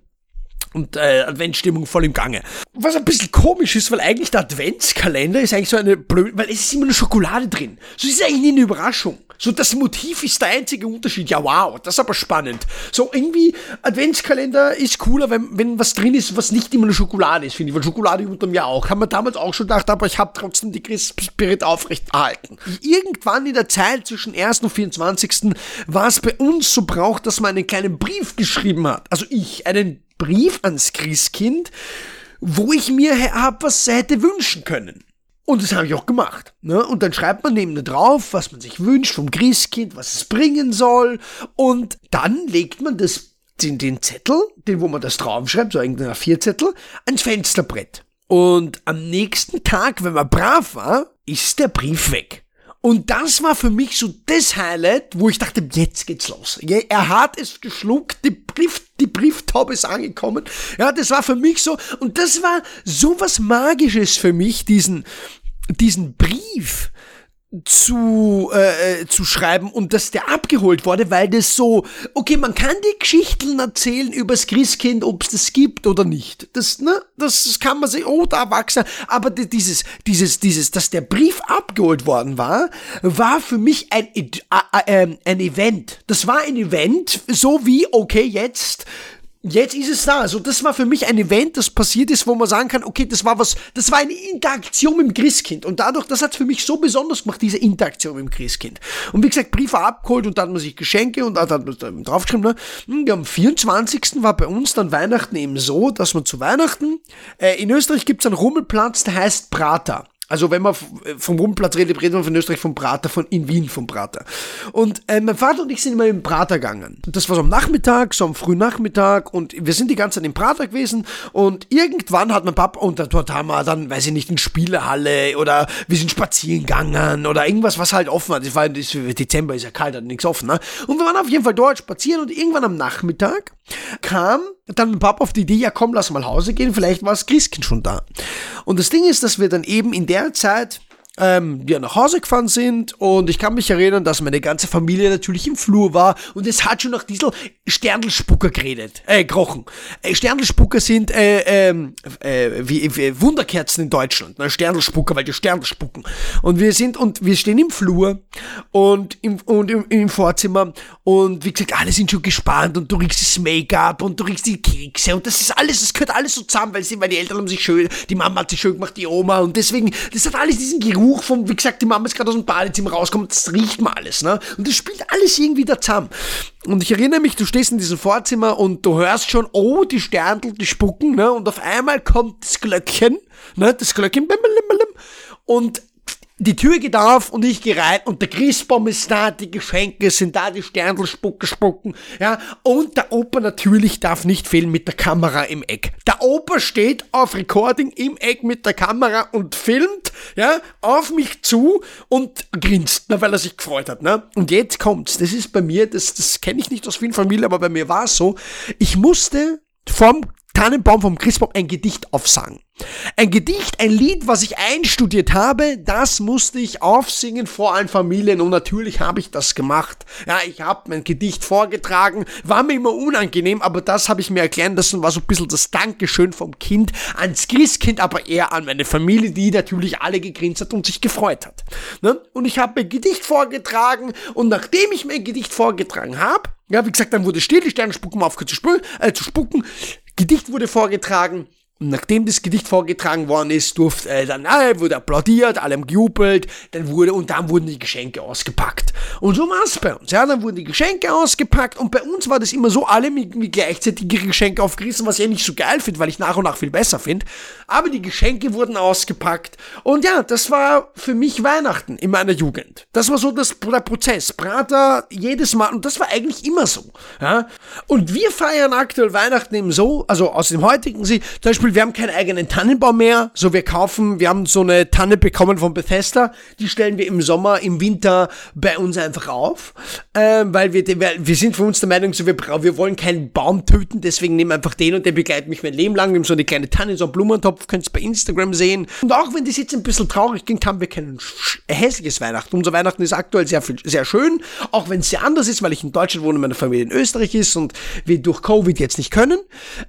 und äh, Adventsstimmung voll im Gange. Was ein bisschen komisch ist, weil eigentlich der Adventskalender ist eigentlich so eine blöde, weil es ist immer nur Schokolade drin. So ist eigentlich nie eine Überraschung. So das Motiv ist der einzige Unterschied. Ja, wow, das ist aber spannend. So irgendwie Adventskalender ist cooler, wenn, wenn was drin ist, was nicht immer nur Schokolade ist, finde ich. Weil Schokolade unter mir auch. Haben wir damals auch schon gedacht, aber ich habe trotzdem die Christ Spirit aufrechterhalten. Irgendwann in der Zeit zwischen 1. und 24. war es bei uns so braucht, dass man einen kleinen Brief geschrieben hat. Also ich, einen Brief ans Christkind, wo ich mir hab was hätte wünschen können. Und das habe ich auch gemacht. Ne? Und dann schreibt man neben drauf, was man sich wünscht vom Christkind, was es bringen soll. Und dann legt man das, den, den Zettel, den wo man das draufschreibt, so irgendein A4-Zettel, ans Fensterbrett. Und am nächsten Tag, wenn man brav war, ist der Brief weg. Und das war für mich so das Highlight, wo ich dachte, jetzt geht's los. Er hat es geschluckt, die, Brief, die Brieftaube ist angekommen. Ja, das war für mich so, und das war so was Magisches für mich, diesen, diesen Brief zu, äh, zu schreiben und dass der abgeholt wurde, weil das so, okay, man kann die Geschichten erzählen übers Christkind, ob es das gibt oder nicht. Das, ne, das kann man sich, oh, da Erwachsener, aber dieses, dieses, dieses, dass der Brief abgeholt worden war, war für mich ein, äh, äh, ein Event. Das war ein Event, so wie, okay, jetzt Jetzt ist es da. Also das war für mich ein Event, das passiert ist, wo man sagen kann, okay, das war was, das war eine Interaktion mit dem Christkind. Und dadurch, das hat für mich so besonders gemacht, diese Interaktion mit dem Christkind. Und wie gesagt, Briefe abgeholt und dann hat man sich Geschenke und dann hat man draufgeschrieben, ne? Hm, am 24. war bei uns dann Weihnachten eben so, dass man zu Weihnachten, äh, in Österreich gibt es einen Rummelplatz, der heißt Prater. Also wenn man vom Rummplatz redet, redet man von Österreich vom Prater, von in Wien vom Prater. Und äh, mein Vater und ich sind immer im Prater gegangen. Das war so am Nachmittag, so am frühen Nachmittag und wir sind die ganze Zeit im Prater gewesen und irgendwann hat mein Papa, und dort haben wir dann, weiß ich nicht, eine Spielehalle oder wir sind spazieren gegangen oder irgendwas, was halt offen war. Das war Dezember, ist ja kalt, hat nichts offen. Ne? Und wir waren auf jeden Fall dort spazieren und irgendwann am Nachmittag kam dann mein Papa auf die Idee, ja komm, lass mal Hause gehen, vielleicht war das Christkind schon da. Und das Ding ist, dass wir dann eben in der Zeit ähm, ja, nach Hause gefahren sind. Und ich kann mich erinnern, dass meine ganze Familie natürlich im Flur war. Und es hat schon nach diesem Sterndelspucker geredet, äh, gerochen. Äh, Sterndelspucker sind äh, ähm, äh, wie, wie Wunderkerzen in Deutschland, ne? Sterndelspucker, weil die Sterne spucken. Und wir sind und wir stehen im Flur und im, und im, im Vorzimmer. Und wie gesagt, alle sind schon gespannt. Und du riechst das Make-up und du riechst die Kekse. Und das ist alles, das gehört alles so zusammen, weil, sie, die Eltern haben sich schön, die Mama hat sich schön gemacht, die Oma. Und deswegen, das hat alles diesen Geruch Geruch vom, wie gesagt, die Mama ist gerade aus dem Badezimmer rauskommt, das riecht man alles, ne? Und das spielt alles irgendwie da zusammen. Und ich erinnere mich, du stehst in diesem Vorzimmer und du hörst schon, oh, die Sterndl, die spucken, ne? Und auf einmal kommt das Glöckchen, ne? Das Glöckchen, und die Tür geht auf und ich gehe rein und der Christbaum ist da, die Geschenke sind da, die Sterndl spucken, spucken, ja. Und der Opa natürlich darf nicht fehlen mit der Kamera im Eck. Der Opa steht auf Recording im Eck mit der Kamera und filmt, ja, auf mich zu und grinst, na, weil er sich gefreut hat, ne. Und jetzt kommt's, das ist bei mir, das, das kenne ich nicht aus vielen Familien, aber bei mir war es so, ich musste vom Tannenbaum vom Christbaum ein Gedicht aufsagen. Ein Gedicht, ein Lied, was ich einstudiert habe, das musste ich aufsingen vor allen Familien und natürlich habe ich das gemacht. Ja, ich habe mein Gedicht vorgetragen, war mir immer unangenehm, aber das habe ich mir erklären lassen, war so ein bisschen das Dankeschön vom Kind ans Christkind, aber eher an meine Familie, die natürlich alle gegrinst hat und sich gefreut hat. Ne? Und ich habe mein Gedicht vorgetragen und nachdem ich mein Gedicht vorgetragen habe, ja, wie gesagt, dann wurde still, die Sterne spucken aufgehört zu, spucken, äh, zu spucken, Gedicht wurde vorgetragen. Und nachdem das Gedicht vorgetragen worden ist, durfte äh, dann äh, wurde applaudiert, allem gejubelt, dann wurde und dann wurden die Geschenke ausgepackt. Und so war es bei uns. Ja, dann wurden die Geschenke ausgepackt und bei uns war das immer so, alle mit gleichzeitig ihre Geschenke aufgerissen, was ich nicht so geil finde, weil ich nach und nach viel besser finde. Aber die Geschenke wurden ausgepackt und ja, das war für mich Weihnachten in meiner Jugend. Das war so das, der Prozess. Prater jedes Mal und das war eigentlich immer so. Ja, und wir feiern aktuell Weihnachten eben so, also aus dem heutigen Sicht, zum Beispiel Beispiel, wir haben keinen eigenen Tannenbaum mehr. So, wir kaufen, wir haben so eine Tanne bekommen von Bethesda. Die stellen wir im Sommer, im Winter bei uns einfach auf. Ähm, weil wir, wir sind von uns der Meinung, so, wir, wir wollen keinen Baum töten, deswegen nehmen wir einfach den und der begleitet mich mein Leben lang. Wir haben so eine kleine Tanne, so einen Blumentopf, könnt ihr bei Instagram sehen. Und auch wenn das jetzt ein bisschen traurig klingt, haben wir kein hässliches Weihnachten. Unser Weihnachten ist aktuell sehr, sehr schön, auch wenn es sehr anders ist, weil ich in Deutschland wohne und meine Familie in Österreich ist und wir durch Covid jetzt nicht können.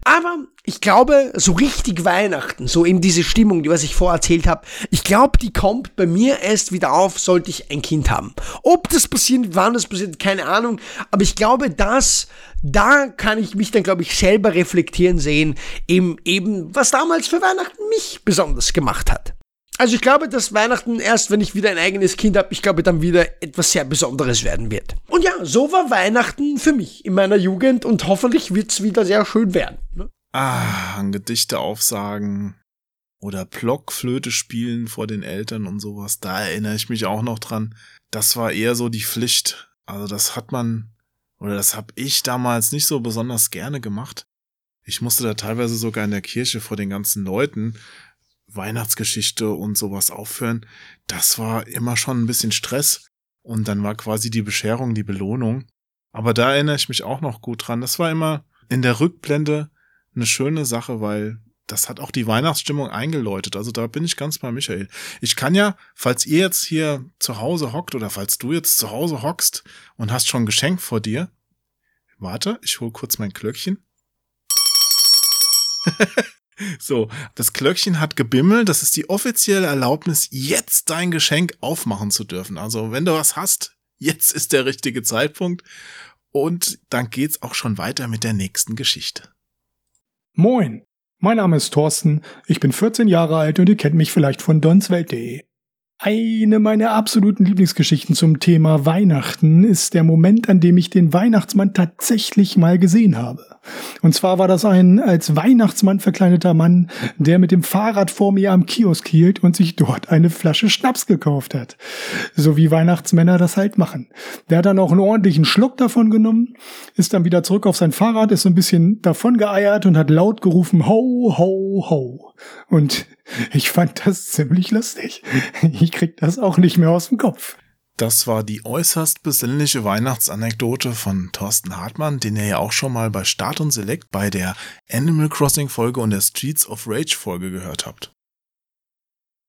Aber ich glaube, so richtig Weihnachten, so eben diese Stimmung, die was ich vorher erzählt habe, ich glaube, die kommt bei mir erst wieder auf, sollte ich ein Kind haben. Ob das passiert, wann das passiert, keine Ahnung, aber ich glaube, dass da kann ich mich dann, glaube ich, selber reflektieren sehen, eben, eben, was damals für Weihnachten mich besonders gemacht hat. Also ich glaube, dass Weihnachten erst, wenn ich wieder ein eigenes Kind habe, ich glaube, dann wieder etwas sehr Besonderes werden wird. Und ja, so war Weihnachten für mich in meiner Jugend und hoffentlich wird es wieder sehr schön werden. Ne? Ah, an Gedichte aufsagen oder Blockflöte spielen vor den Eltern und sowas. Da erinnere ich mich auch noch dran. Das war eher so die Pflicht. Also das hat man oder das habe ich damals nicht so besonders gerne gemacht. Ich musste da teilweise sogar in der Kirche vor den ganzen Leuten Weihnachtsgeschichte und sowas aufhören. Das war immer schon ein bisschen Stress. Und dann war quasi die Bescherung die Belohnung. Aber da erinnere ich mich auch noch gut dran. Das war immer in der Rückblende eine schöne Sache, weil das hat auch die Weihnachtsstimmung eingeläutet. Also da bin ich ganz bei Michael. Ich kann ja, falls ihr jetzt hier zu Hause hockt oder falls du jetzt zu Hause hockst und hast schon ein Geschenk vor dir, warte, ich hol kurz mein Glöckchen. so, das Glöckchen hat gebimmelt. Das ist die offizielle Erlaubnis, jetzt dein Geschenk aufmachen zu dürfen. Also wenn du was hast, jetzt ist der richtige Zeitpunkt. Und dann geht's auch schon weiter mit der nächsten Geschichte. Moin, mein Name ist Thorsten, ich bin 14 Jahre alt und ihr kennt mich vielleicht von donswelt.de. Eine meiner absoluten Lieblingsgeschichten zum Thema Weihnachten ist der Moment, an dem ich den Weihnachtsmann tatsächlich mal gesehen habe. Und zwar war das ein als Weihnachtsmann verkleideter Mann, der mit dem Fahrrad vor mir am Kiosk hielt und sich dort eine Flasche Schnaps gekauft hat. So wie Weihnachtsmänner das halt machen. Der hat dann auch einen ordentlichen Schluck davon genommen, ist dann wieder zurück auf sein Fahrrad, ist so ein bisschen davon geeiert und hat laut gerufen, ho, ho, ho. Und ich fand das ziemlich lustig. Ich krieg das auch nicht mehr aus dem Kopf. Das war die äußerst besinnliche Weihnachtsanekdote von Thorsten Hartmann, den ihr ja auch schon mal bei Start und Select bei der Animal Crossing Folge und der Streets of Rage Folge gehört habt.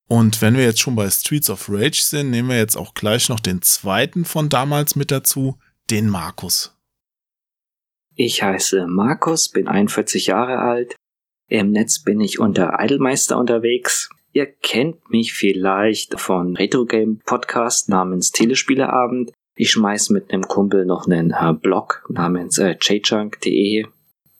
Und wenn wir jetzt schon bei Streets of Rage sind, nehmen wir jetzt auch gleich noch den zweiten von damals mit dazu, den Markus. Ich heiße Markus, bin 41 Jahre alt, im Netz bin ich unter Idolmeister unterwegs. Ihr kennt mich vielleicht von Retro Game Podcast namens Telespieleabend. Ich schmeiß mit einem Kumpel noch einen äh, Blog namens äh, jjunk.de.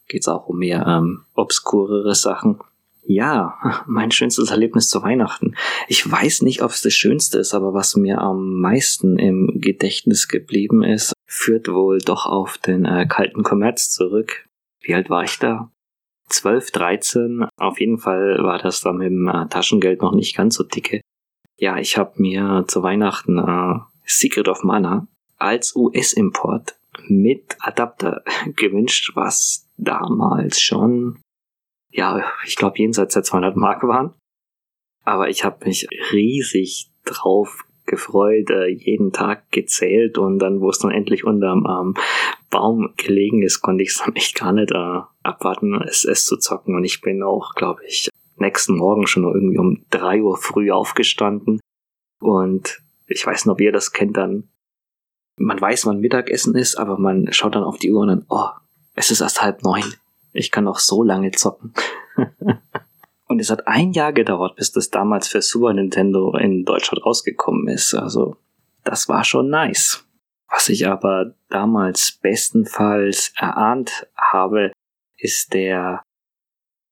Geht's auch um mehr ähm, obskurere Sachen. Ja, mein schönstes Erlebnis zu Weihnachten. Ich weiß nicht, ob es das Schönste ist, aber was mir am meisten im Gedächtnis geblieben ist, führt wohl doch auf den äh, kalten Kommerz zurück. Wie alt war ich da? 12, 13. Auf jeden Fall war das dann mit dem äh, Taschengeld noch nicht ganz so dicke. Ja, ich habe mir zu Weihnachten äh, Secret of Mana als US-Import mit Adapter gewünscht, was damals schon, ja, ich glaube jenseits der 200 Mark waren. Aber ich habe mich riesig drauf gefreut, äh, jeden Tag gezählt und dann, wo es dann endlich unterm ähm, Baum gelegen ist, konnte ich es dann echt gar nicht äh, abwarten, es, es zu zocken. Und ich bin auch, glaube ich, nächsten Morgen schon irgendwie um drei Uhr früh aufgestanden. Und ich weiß nicht, ob ihr das kennt, dann man weiß, wann Mittagessen ist, aber man schaut dann auf die Uhr und dann, oh, es ist erst halb neun. Ich kann noch so lange zocken. und es hat ein Jahr gedauert, bis das damals für Super Nintendo in Deutschland rausgekommen ist. Also, das war schon nice. Was ich aber damals bestenfalls erahnt habe, ist der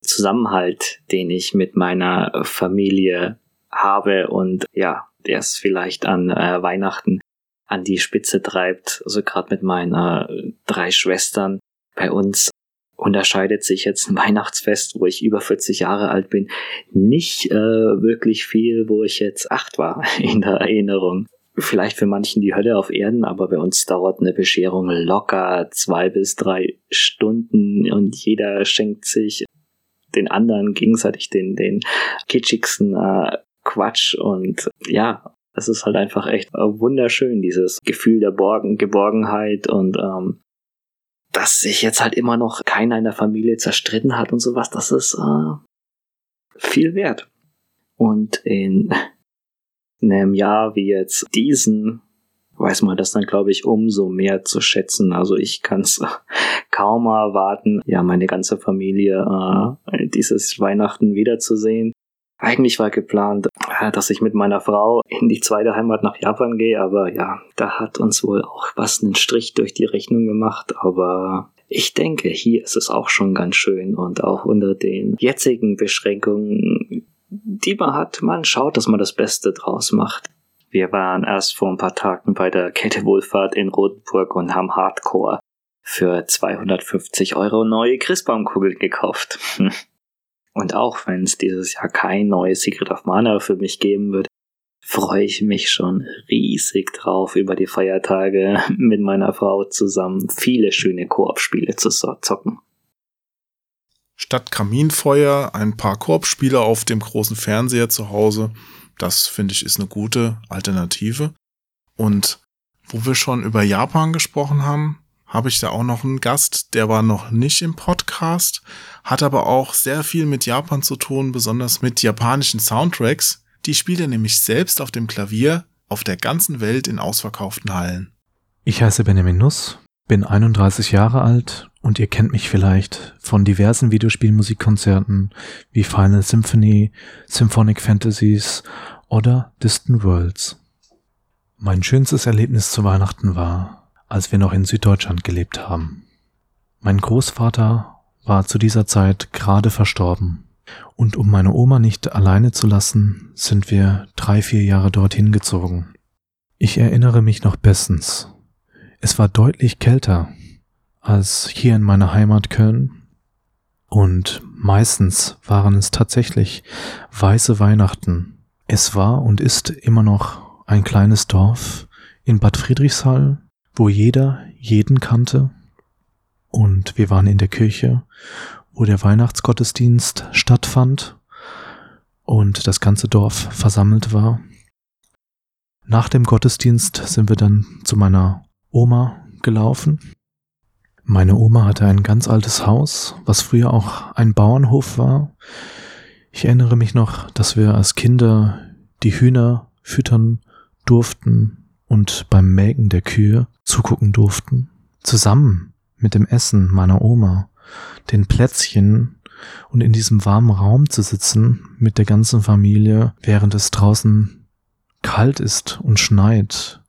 Zusammenhalt, den ich mit meiner Familie habe und ja, der es vielleicht an äh, Weihnachten an die Spitze treibt. Also gerade mit meinen äh, drei Schwestern. Bei uns unterscheidet sich jetzt ein Weihnachtsfest, wo ich über 40 Jahre alt bin, nicht äh, wirklich viel, wo ich jetzt acht war in der Erinnerung. Vielleicht für manchen die Hölle auf Erden, aber bei uns dauert eine Bescherung locker zwei bis drei Stunden und jeder schenkt sich den anderen gegenseitig den, den kitschigsten äh, Quatsch. Und ja, es ist halt einfach echt wunderschön, dieses Gefühl der Borgen, Geborgenheit und ähm, dass sich jetzt halt immer noch keiner in der Familie zerstritten hat und sowas, das ist äh, viel wert. Und in in einem Jahr wie jetzt diesen weiß man das dann, glaube ich, umso mehr zu schätzen. Also ich kann es kaum erwarten, ja, meine ganze Familie äh, dieses Weihnachten wiederzusehen. Eigentlich war geplant, äh, dass ich mit meiner Frau in die zweite Heimat nach Japan gehe, aber ja, da hat uns wohl auch was einen Strich durch die Rechnung gemacht, aber ich denke, hier ist es auch schon ganz schön und auch unter den jetzigen Beschränkungen die man hat. Man schaut, dass man das Beste draus macht. Wir waren erst vor ein paar Tagen bei der Kette Wohlfahrt in Rotenburg und haben Hardcore für 250 Euro neue Christbaumkugeln gekauft. Und auch wenn es dieses Jahr kein neues Secret of Mana für mich geben wird, freue ich mich schon riesig drauf, über die Feiertage mit meiner Frau zusammen viele schöne Koop-Spiele zu zocken. Statt Kaminfeuer ein paar Korbspiele auf dem großen Fernseher zu Hause. Das finde ich ist eine gute Alternative. Und wo wir schon über Japan gesprochen haben, habe ich da auch noch einen Gast, der war noch nicht im Podcast, hat aber auch sehr viel mit Japan zu tun, besonders mit japanischen Soundtracks. Die spielt er nämlich selbst auf dem Klavier auf der ganzen Welt in ausverkauften Hallen. Ich heiße Benjamin Nuss, bin 31 Jahre alt und ihr kennt mich vielleicht von diversen Videospielmusikkonzerten wie Final Symphony, Symphonic Fantasies oder Distant Worlds. Mein schönstes Erlebnis zu Weihnachten war, als wir noch in Süddeutschland gelebt haben. Mein Großvater war zu dieser Zeit gerade verstorben. Und um meine Oma nicht alleine zu lassen, sind wir drei, vier Jahre dorthin gezogen. Ich erinnere mich noch bestens. Es war deutlich kälter als hier in meiner Heimat Köln. Und meistens waren es tatsächlich weiße Weihnachten. Es war und ist immer noch ein kleines Dorf in Bad Friedrichshall, wo jeder jeden kannte. Und wir waren in der Kirche, wo der Weihnachtsgottesdienst stattfand und das ganze Dorf versammelt war. Nach dem Gottesdienst sind wir dann zu meiner Oma gelaufen. Meine Oma hatte ein ganz altes Haus, was früher auch ein Bauernhof war. Ich erinnere mich noch, dass wir als Kinder die Hühner füttern durften und beim Melken der Kühe zugucken durften. Zusammen mit dem Essen meiner Oma, den Plätzchen und in diesem warmen Raum zu sitzen mit der ganzen Familie, während es draußen kalt ist und schneit.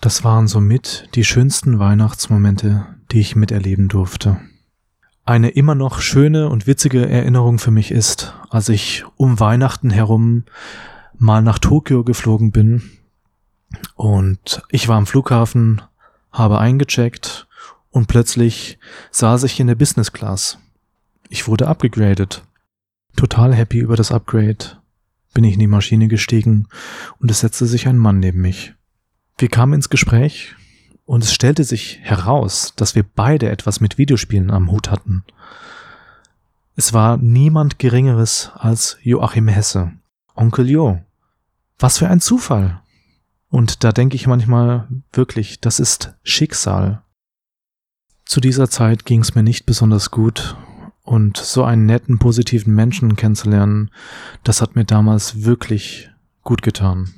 Das waren somit die schönsten Weihnachtsmomente, die ich miterleben durfte. Eine immer noch schöne und witzige Erinnerung für mich ist, als ich um Weihnachten herum mal nach Tokio geflogen bin und ich war am Flughafen, habe eingecheckt und plötzlich saß ich in der Business Class. Ich wurde abgegradet. Total happy über das Upgrade bin ich in die Maschine gestiegen und es setzte sich ein Mann neben mich. Wir kamen ins Gespräch und es stellte sich heraus, dass wir beide etwas mit Videospielen am Hut hatten. Es war niemand Geringeres als Joachim Hesse, Onkel Jo. Was für ein Zufall. Und da denke ich manchmal wirklich, das ist Schicksal. Zu dieser Zeit ging es mir nicht besonders gut und so einen netten, positiven Menschen kennenzulernen, das hat mir damals wirklich gut getan.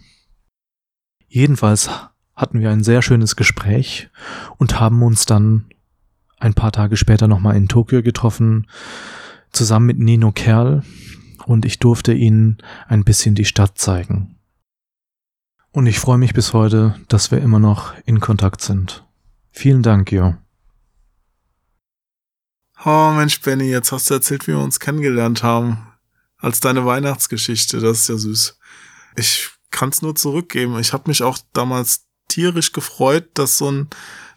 Jedenfalls hatten wir ein sehr schönes Gespräch und haben uns dann ein paar Tage später nochmal in Tokio getroffen, zusammen mit Nino Kerl, und ich durfte ihnen ein bisschen die Stadt zeigen. Und ich freue mich bis heute, dass wir immer noch in Kontakt sind. Vielen Dank, Jo. Oh Mensch, Benny, jetzt hast du erzählt, wie wir uns kennengelernt haben. Als deine Weihnachtsgeschichte, das ist ja süß. Ich kann es nur zurückgeben. Ich habe mich auch damals tierisch gefreut, dass so ein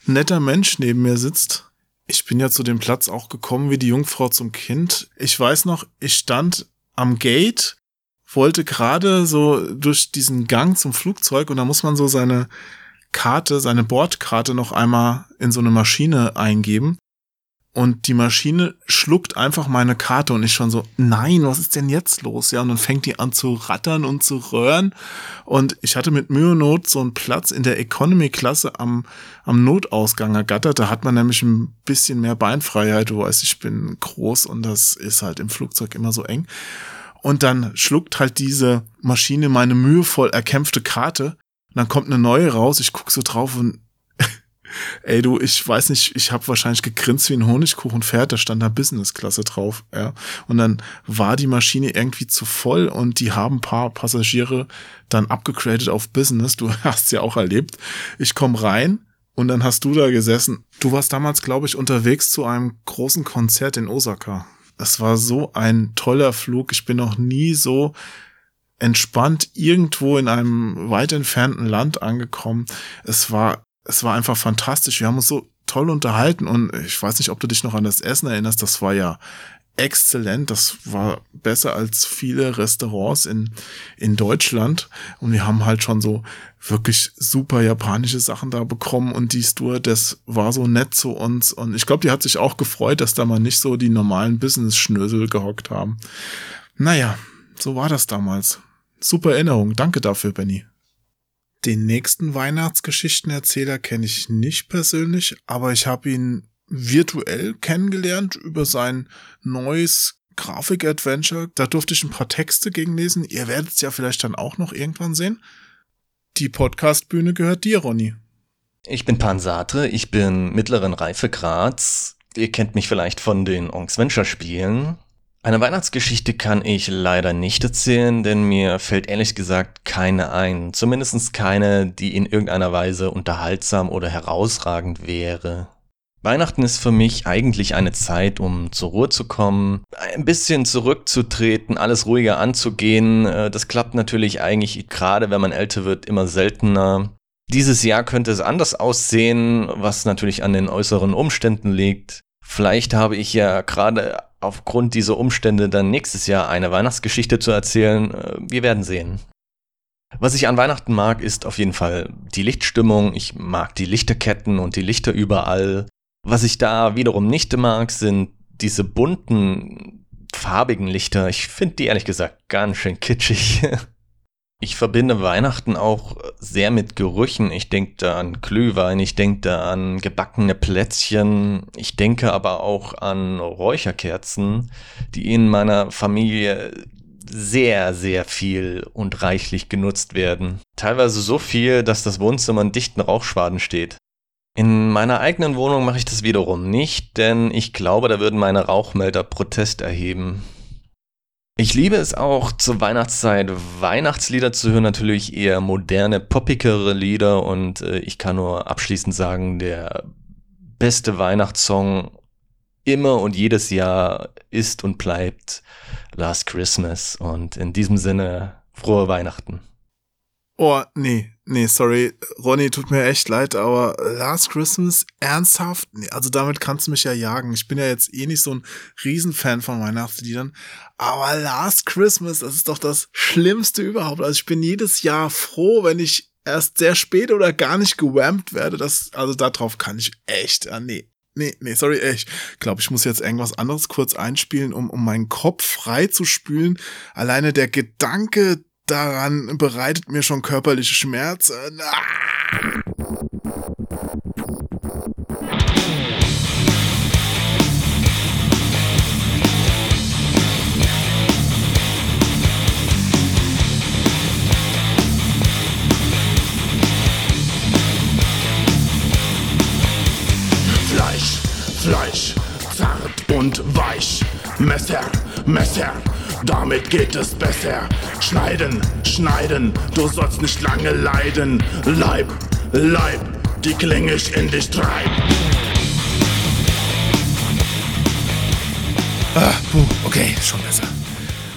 netter Mensch neben mir sitzt. Ich bin ja zu dem Platz auch gekommen wie die Jungfrau zum Kind. Ich weiß noch, ich stand am Gate wollte gerade so durch diesen Gang zum Flugzeug und da muss man so seine Karte, seine Bordkarte noch einmal in so eine Maschine eingeben. Und die Maschine schluckt einfach meine Karte und ich schon so, nein, was ist denn jetzt los? Ja, und dann fängt die an zu rattern und zu röhren. Und ich hatte mit Mühe und Not so einen Platz in der Economy-Klasse am, am Notausgang ergattert. Da hat man nämlich ein bisschen mehr Beinfreiheit. Du weißt, ich bin groß und das ist halt im Flugzeug immer so eng. Und dann schluckt halt diese Maschine meine mühevoll erkämpfte Karte. Und dann kommt eine neue raus. Ich guck so drauf und ey du, ich weiß nicht, ich habe wahrscheinlich gegrinst wie ein Honigkuchenpferd. Da stand da Business-Klasse drauf. Ja. Und dann war die Maschine irgendwie zu voll und die haben paar Passagiere dann abgegradet auf Business. Du hast ja auch erlebt. Ich komme rein. Und dann hast du da gesessen. Du warst damals, glaube ich, unterwegs zu einem großen Konzert in Osaka. Es war so ein toller Flug. Ich bin noch nie so entspannt irgendwo in einem weit entfernten Land angekommen. Es war, es war einfach fantastisch. Wir haben uns so toll unterhalten und ich weiß nicht, ob du dich noch an das Essen erinnerst. Das war ja exzellent. Das war besser als viele Restaurants in, in Deutschland. Und wir haben halt schon so wirklich super japanische Sachen da bekommen. Und die Stewardess war so nett zu uns. Und ich glaube, die hat sich auch gefreut, dass da mal nicht so die normalen Business-Schnösel gehockt haben. Naja, so war das damals. Super Erinnerung. Danke dafür, Benny. Den nächsten Weihnachtsgeschichtenerzähler kenne ich nicht persönlich, aber ich habe ihn virtuell kennengelernt über sein neues Grafik-Adventure. Da durfte ich ein paar Texte gegenlesen. Ihr werdet es ja vielleicht dann auch noch irgendwann sehen. Die Podcastbühne gehört dir, Ronny. Ich bin Pansatre, ich bin mittleren Reifegrads. Ihr kennt mich vielleicht von den Onks Venture Spielen. Eine Weihnachtsgeschichte kann ich leider nicht erzählen, denn mir fällt ehrlich gesagt keine ein. Zumindest keine, die in irgendeiner Weise unterhaltsam oder herausragend wäre. Weihnachten ist für mich eigentlich eine Zeit, um zur Ruhe zu kommen, ein bisschen zurückzutreten, alles ruhiger anzugehen. Äh, das klappt natürlich eigentlich gerade, wenn man älter wird, immer seltener. Dieses Jahr könnte es anders aussehen, was natürlich an den äußeren Umständen liegt. Vielleicht habe ich ja gerade aufgrund dieser Umstände dann nächstes Jahr eine Weihnachtsgeschichte zu erzählen. Äh, wir werden sehen. Was ich an Weihnachten mag, ist auf jeden Fall die Lichtstimmung. Ich mag die Lichterketten und die Lichter überall. Was ich da wiederum nicht mag, sind diese bunten, farbigen Lichter. Ich finde die ehrlich gesagt ganz schön kitschig. Ich verbinde Weihnachten auch sehr mit Gerüchen. Ich denke da an Glühwein, ich denke da an gebackene Plätzchen, ich denke aber auch an Räucherkerzen, die in meiner Familie sehr, sehr viel und reichlich genutzt werden. Teilweise so viel, dass das Wohnzimmer in dichten Rauchschwaden steht. In meiner eigenen Wohnung mache ich das wiederum nicht, denn ich glaube, da würden meine Rauchmelder Protest erheben. Ich liebe es auch zur Weihnachtszeit Weihnachtslieder zu hören, natürlich eher moderne, poppigere Lieder und äh, ich kann nur abschließend sagen, der beste Weihnachtssong immer und jedes Jahr ist und bleibt Last Christmas und in diesem Sinne frohe Weihnachten. Oh, nee, nee, sorry. Ronny, tut mir echt leid, aber Last Christmas, ernsthaft? Nee, also damit kannst du mich ja jagen. Ich bin ja jetzt eh nicht so ein Riesenfan von Weihnachtsliedern. Aber Last Christmas, das ist doch das Schlimmste überhaupt. Also ich bin jedes Jahr froh, wenn ich erst sehr spät oder gar nicht gewampt werde. Das, also darauf kann ich echt, ah, nee. Nee, nee, sorry, ich glaube, ich muss jetzt irgendwas anderes kurz einspielen, um, um meinen Kopf frei zu spülen. Alleine der Gedanke daran bereitet mir schon körperliche Schmerzen. Ah! Fleisch, Fleisch, zart und weich. Messer, Messer, damit geht es besser. Schneiden, schneiden, du sollst nicht lange leiden. Leib, Leib, die Klinge ich in dich treib. Ah, puh, okay, schon besser.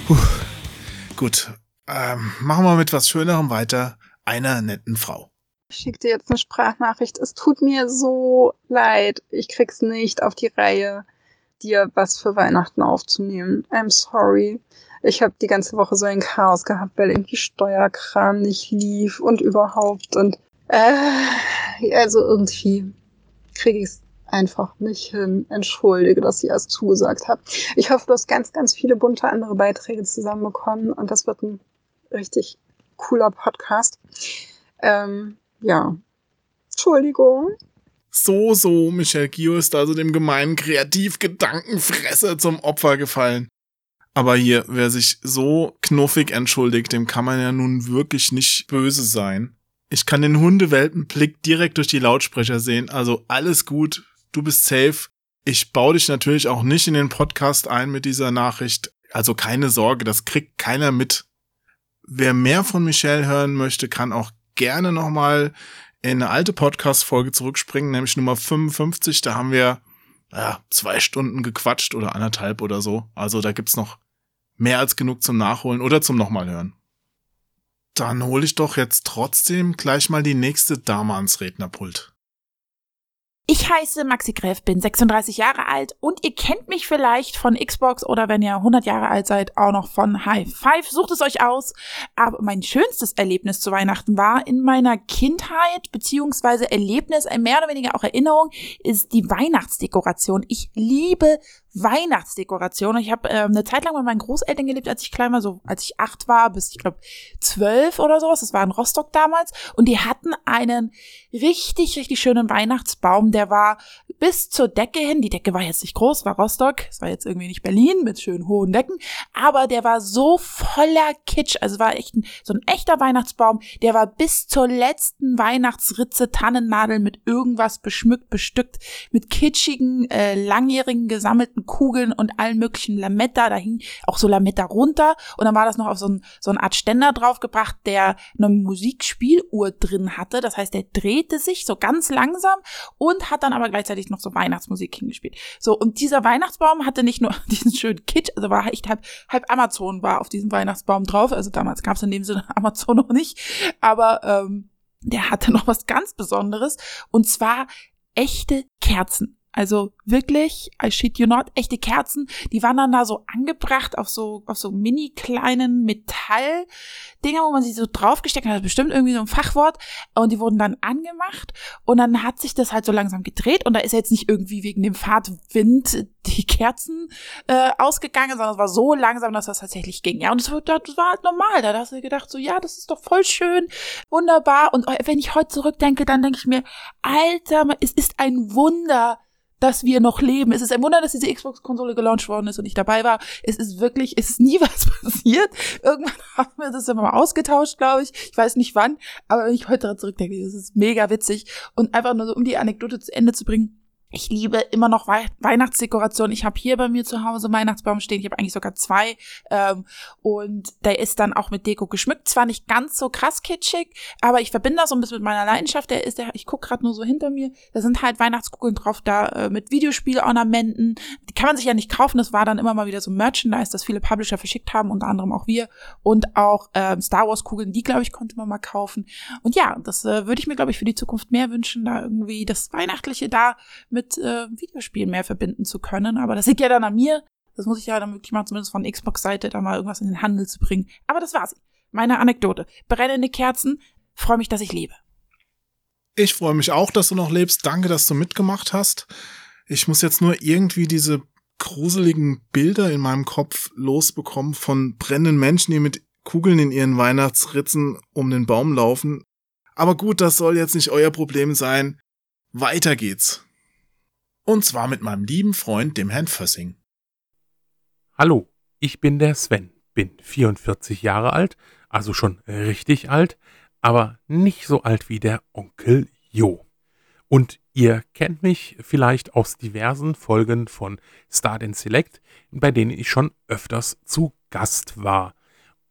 Puh. Gut, ähm, machen wir mit was Schönerem weiter. Einer netten Frau. Ich schicke dir jetzt eine Sprachnachricht. Es tut mir so leid. Ich krieg's nicht auf die Reihe, dir was für Weihnachten aufzunehmen. I'm sorry. Ich habe die ganze Woche so ein Chaos gehabt, weil irgendwie Steuerkram nicht lief und überhaupt und äh, also irgendwie kriege ich es einfach nicht hin. Entschuldige, dass ich erst zugesagt habe. Ich hoffe, du hast ganz, ganz viele bunte andere Beiträge zusammenbekommen und das wird ein richtig cooler Podcast. Ähm, ja. Entschuldigung. So, so, Michel Gio ist also dem gemeinen Kreativgedankenfresser zum Opfer gefallen. Aber hier, wer sich so knuffig entschuldigt, dem kann man ja nun wirklich nicht böse sein. Ich kann den Hundewelpenblick direkt durch die Lautsprecher sehen, also alles gut, du bist safe. Ich baue dich natürlich auch nicht in den Podcast ein mit dieser Nachricht. Also keine Sorge, das kriegt keiner mit. Wer mehr von Michelle hören möchte, kann auch gerne nochmal in eine alte Podcast-Folge zurückspringen, nämlich Nummer 55. Da haben wir ja, zwei Stunden gequatscht oder anderthalb oder so. Also da gibt's noch mehr als genug zum Nachholen oder zum nochmal hören. Dann hole ich doch jetzt trotzdem gleich mal die nächste Dame ans Rednerpult. Ich heiße Maxi Gräf, bin 36 Jahre alt und ihr kennt mich vielleicht von Xbox oder wenn ihr 100 Jahre alt seid, auch noch von High Five. Sucht es euch aus. Aber mein schönstes Erlebnis zu Weihnachten war in meiner Kindheit, beziehungsweise Erlebnis, mehr oder weniger auch Erinnerung, ist die Weihnachtsdekoration. Ich liebe Weihnachtsdekoration. Ich habe äh, eine Zeit lang bei meinen Großeltern gelebt, als ich klein war, so als ich acht war, bis ich glaube zwölf oder sowas. Das war in Rostock damals. Und die hatten einen richtig, richtig schönen Weihnachtsbaum. Der war bis zur Decke hin. Die Decke war jetzt nicht groß, war Rostock. Es war jetzt irgendwie nicht Berlin mit schönen hohen Decken. Aber der war so voller Kitsch. Also war echt ein, so ein echter Weihnachtsbaum. Der war bis zur letzten Weihnachtsritze Tannennadel mit irgendwas beschmückt, bestückt, mit kitschigen, äh, langjährigen gesammelten Kugeln und allen möglichen Lametta. Da hing auch so Lametta runter. Und dann war das noch auf so, ein, so eine Art Ständer draufgebracht, der eine Musikspieluhr drin hatte. Das heißt, der drehte sich so ganz langsam und hat dann aber gleichzeitig noch so Weihnachtsmusik hingespielt. So, und dieser Weihnachtsbaum hatte nicht nur diesen schönen Kitsch, also war echt halb, halb Amazon war auf diesem Weihnachtsbaum drauf. Also damals gab es in dem Sinne Amazon noch nicht. Aber ähm, der hatte noch was ganz Besonderes. Und zwar echte Kerzen. Also wirklich, I shit you not, echte Kerzen, die waren dann da so angebracht auf so, auf so mini kleinen Metalldinger, wo man sie so draufgesteckt hat, bestimmt irgendwie so ein Fachwort, und die wurden dann angemacht und dann hat sich das halt so langsam gedreht und da ist jetzt nicht irgendwie wegen dem Fahrtwind die Kerzen äh, ausgegangen, sondern es war so langsam, dass das tatsächlich ging. Ja, und das, das war halt normal. Da hast du gedacht, so, ja, das ist doch voll schön, wunderbar. Und wenn ich heute zurückdenke, dann denke ich mir, Alter, es ist ein Wunder, dass wir noch leben. Es ist ein Wunder, dass diese Xbox-Konsole gelauncht worden ist und ich dabei war. Es ist wirklich, es ist nie was passiert. Irgendwann haben wir das immer mal ausgetauscht, glaube ich. Ich weiß nicht wann, aber wenn ich heute daran zurückdenke, das ist mega witzig. Und einfach nur so, um die Anekdote zu Ende zu bringen, ich liebe immer noch Wei Weihnachtsdekoration. Ich habe hier bei mir zu Hause Weihnachtsbaum stehen. Ich habe eigentlich sogar zwei. Ähm, und der ist dann auch mit Deko geschmückt. Zwar nicht ganz so krass kitschig, aber ich verbinde das so ein bisschen mit meiner Leidenschaft. Der ist der, ich gucke gerade nur so hinter mir. Da sind halt Weihnachtskugeln drauf, da äh, mit Videospielornamenten. Die kann man sich ja nicht kaufen. Das war dann immer mal wieder so Merchandise, das viele Publisher verschickt haben, unter anderem auch wir. Und auch ähm, Star Wars Kugeln, die, glaube ich, konnte man mal kaufen. Und ja, das äh, würde ich mir, glaube ich, für die Zukunft mehr wünschen, da irgendwie das Weihnachtliche da mit mit äh, Videospielen mehr verbinden zu können. Aber das liegt ja dann an mir. Das muss ich ja dann wirklich mal zumindest von Xbox-Seite da mal irgendwas in den Handel zu bringen. Aber das war's. Meine Anekdote. Brennende Kerzen. Freue mich, dass ich lebe. Ich freue mich auch, dass du noch lebst. Danke, dass du mitgemacht hast. Ich muss jetzt nur irgendwie diese gruseligen Bilder in meinem Kopf losbekommen von brennenden Menschen, die mit Kugeln in ihren Weihnachtsritzen um den Baum laufen. Aber gut, das soll jetzt nicht euer Problem sein. Weiter geht's. Und zwar mit meinem lieben Freund, dem Herrn Fössing. Hallo, ich bin der Sven, bin 44 Jahre alt, also schon richtig alt, aber nicht so alt wie der Onkel Jo. Und ihr kennt mich vielleicht aus diversen Folgen von Start and Select, bei denen ich schon öfters zu Gast war.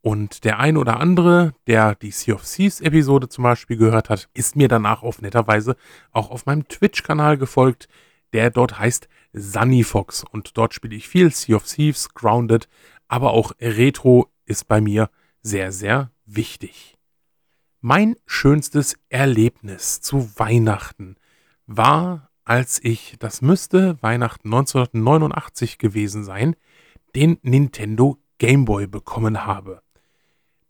Und der ein oder andere, der die Sea of Thieves Episode zum Beispiel gehört hat, ist mir danach auf netter Weise auch auf meinem Twitch-Kanal gefolgt der dort heißt Sunny Fox und dort spiele ich viel Sea of Thieves, Grounded, aber auch Retro ist bei mir sehr, sehr wichtig. Mein schönstes Erlebnis zu Weihnachten war, als ich, das müsste Weihnachten 1989 gewesen sein, den Nintendo Game Boy bekommen habe.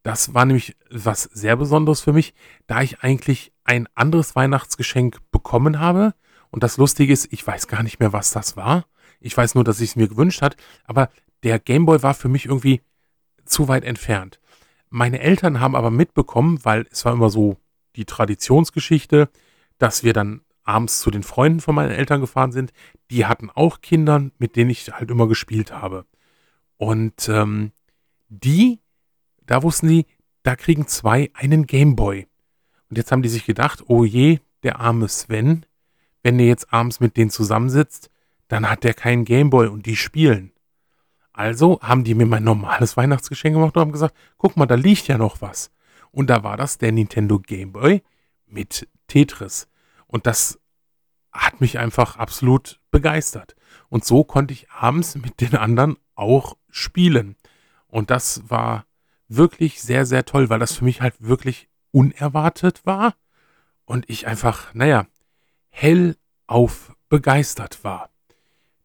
Das war nämlich was sehr Besonderes für mich, da ich eigentlich ein anderes Weihnachtsgeschenk bekommen habe, und das Lustige ist, ich weiß gar nicht mehr, was das war. Ich weiß nur, dass ich es mir gewünscht hat, aber der Gameboy war für mich irgendwie zu weit entfernt. Meine Eltern haben aber mitbekommen, weil es war immer so die Traditionsgeschichte, dass wir dann abends zu den Freunden von meinen Eltern gefahren sind. Die hatten auch Kinder, mit denen ich halt immer gespielt habe. Und ähm, die, da wussten die, da kriegen zwei einen Gameboy. Und jetzt haben die sich gedacht, oh je, der arme Sven, wenn der jetzt abends mit denen zusammensitzt, dann hat der keinen Gameboy und die spielen. Also haben die mir mein normales Weihnachtsgeschenk gemacht und haben gesagt, guck mal, da liegt ja noch was. Und da war das der Nintendo Gameboy mit Tetris. Und das hat mich einfach absolut begeistert. Und so konnte ich abends mit den anderen auch spielen. Und das war wirklich sehr, sehr toll, weil das für mich halt wirklich unerwartet war. Und ich einfach, naja, hellauf begeistert war.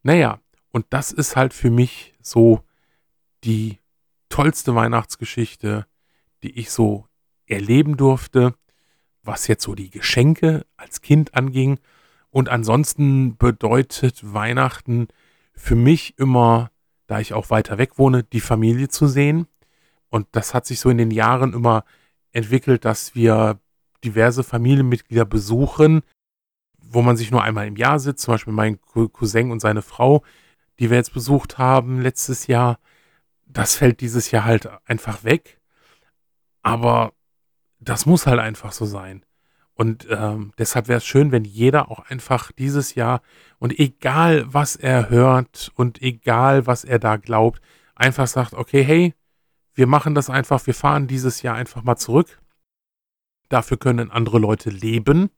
Naja, und das ist halt für mich so die tollste Weihnachtsgeschichte, die ich so erleben durfte, was jetzt so die Geschenke als Kind anging. Und ansonsten bedeutet Weihnachten für mich immer, da ich auch weiter weg wohne, die Familie zu sehen. Und das hat sich so in den Jahren immer entwickelt, dass wir diverse Familienmitglieder besuchen, wo man sich nur einmal im Jahr sitzt, zum Beispiel mein Cousin und seine Frau, die wir jetzt besucht haben letztes Jahr. Das fällt dieses Jahr halt einfach weg. Aber das muss halt einfach so sein. Und ähm, deshalb wäre es schön, wenn jeder auch einfach dieses Jahr und egal was er hört und egal was er da glaubt, einfach sagt, okay, hey, wir machen das einfach, wir fahren dieses Jahr einfach mal zurück. Dafür können andere Leute leben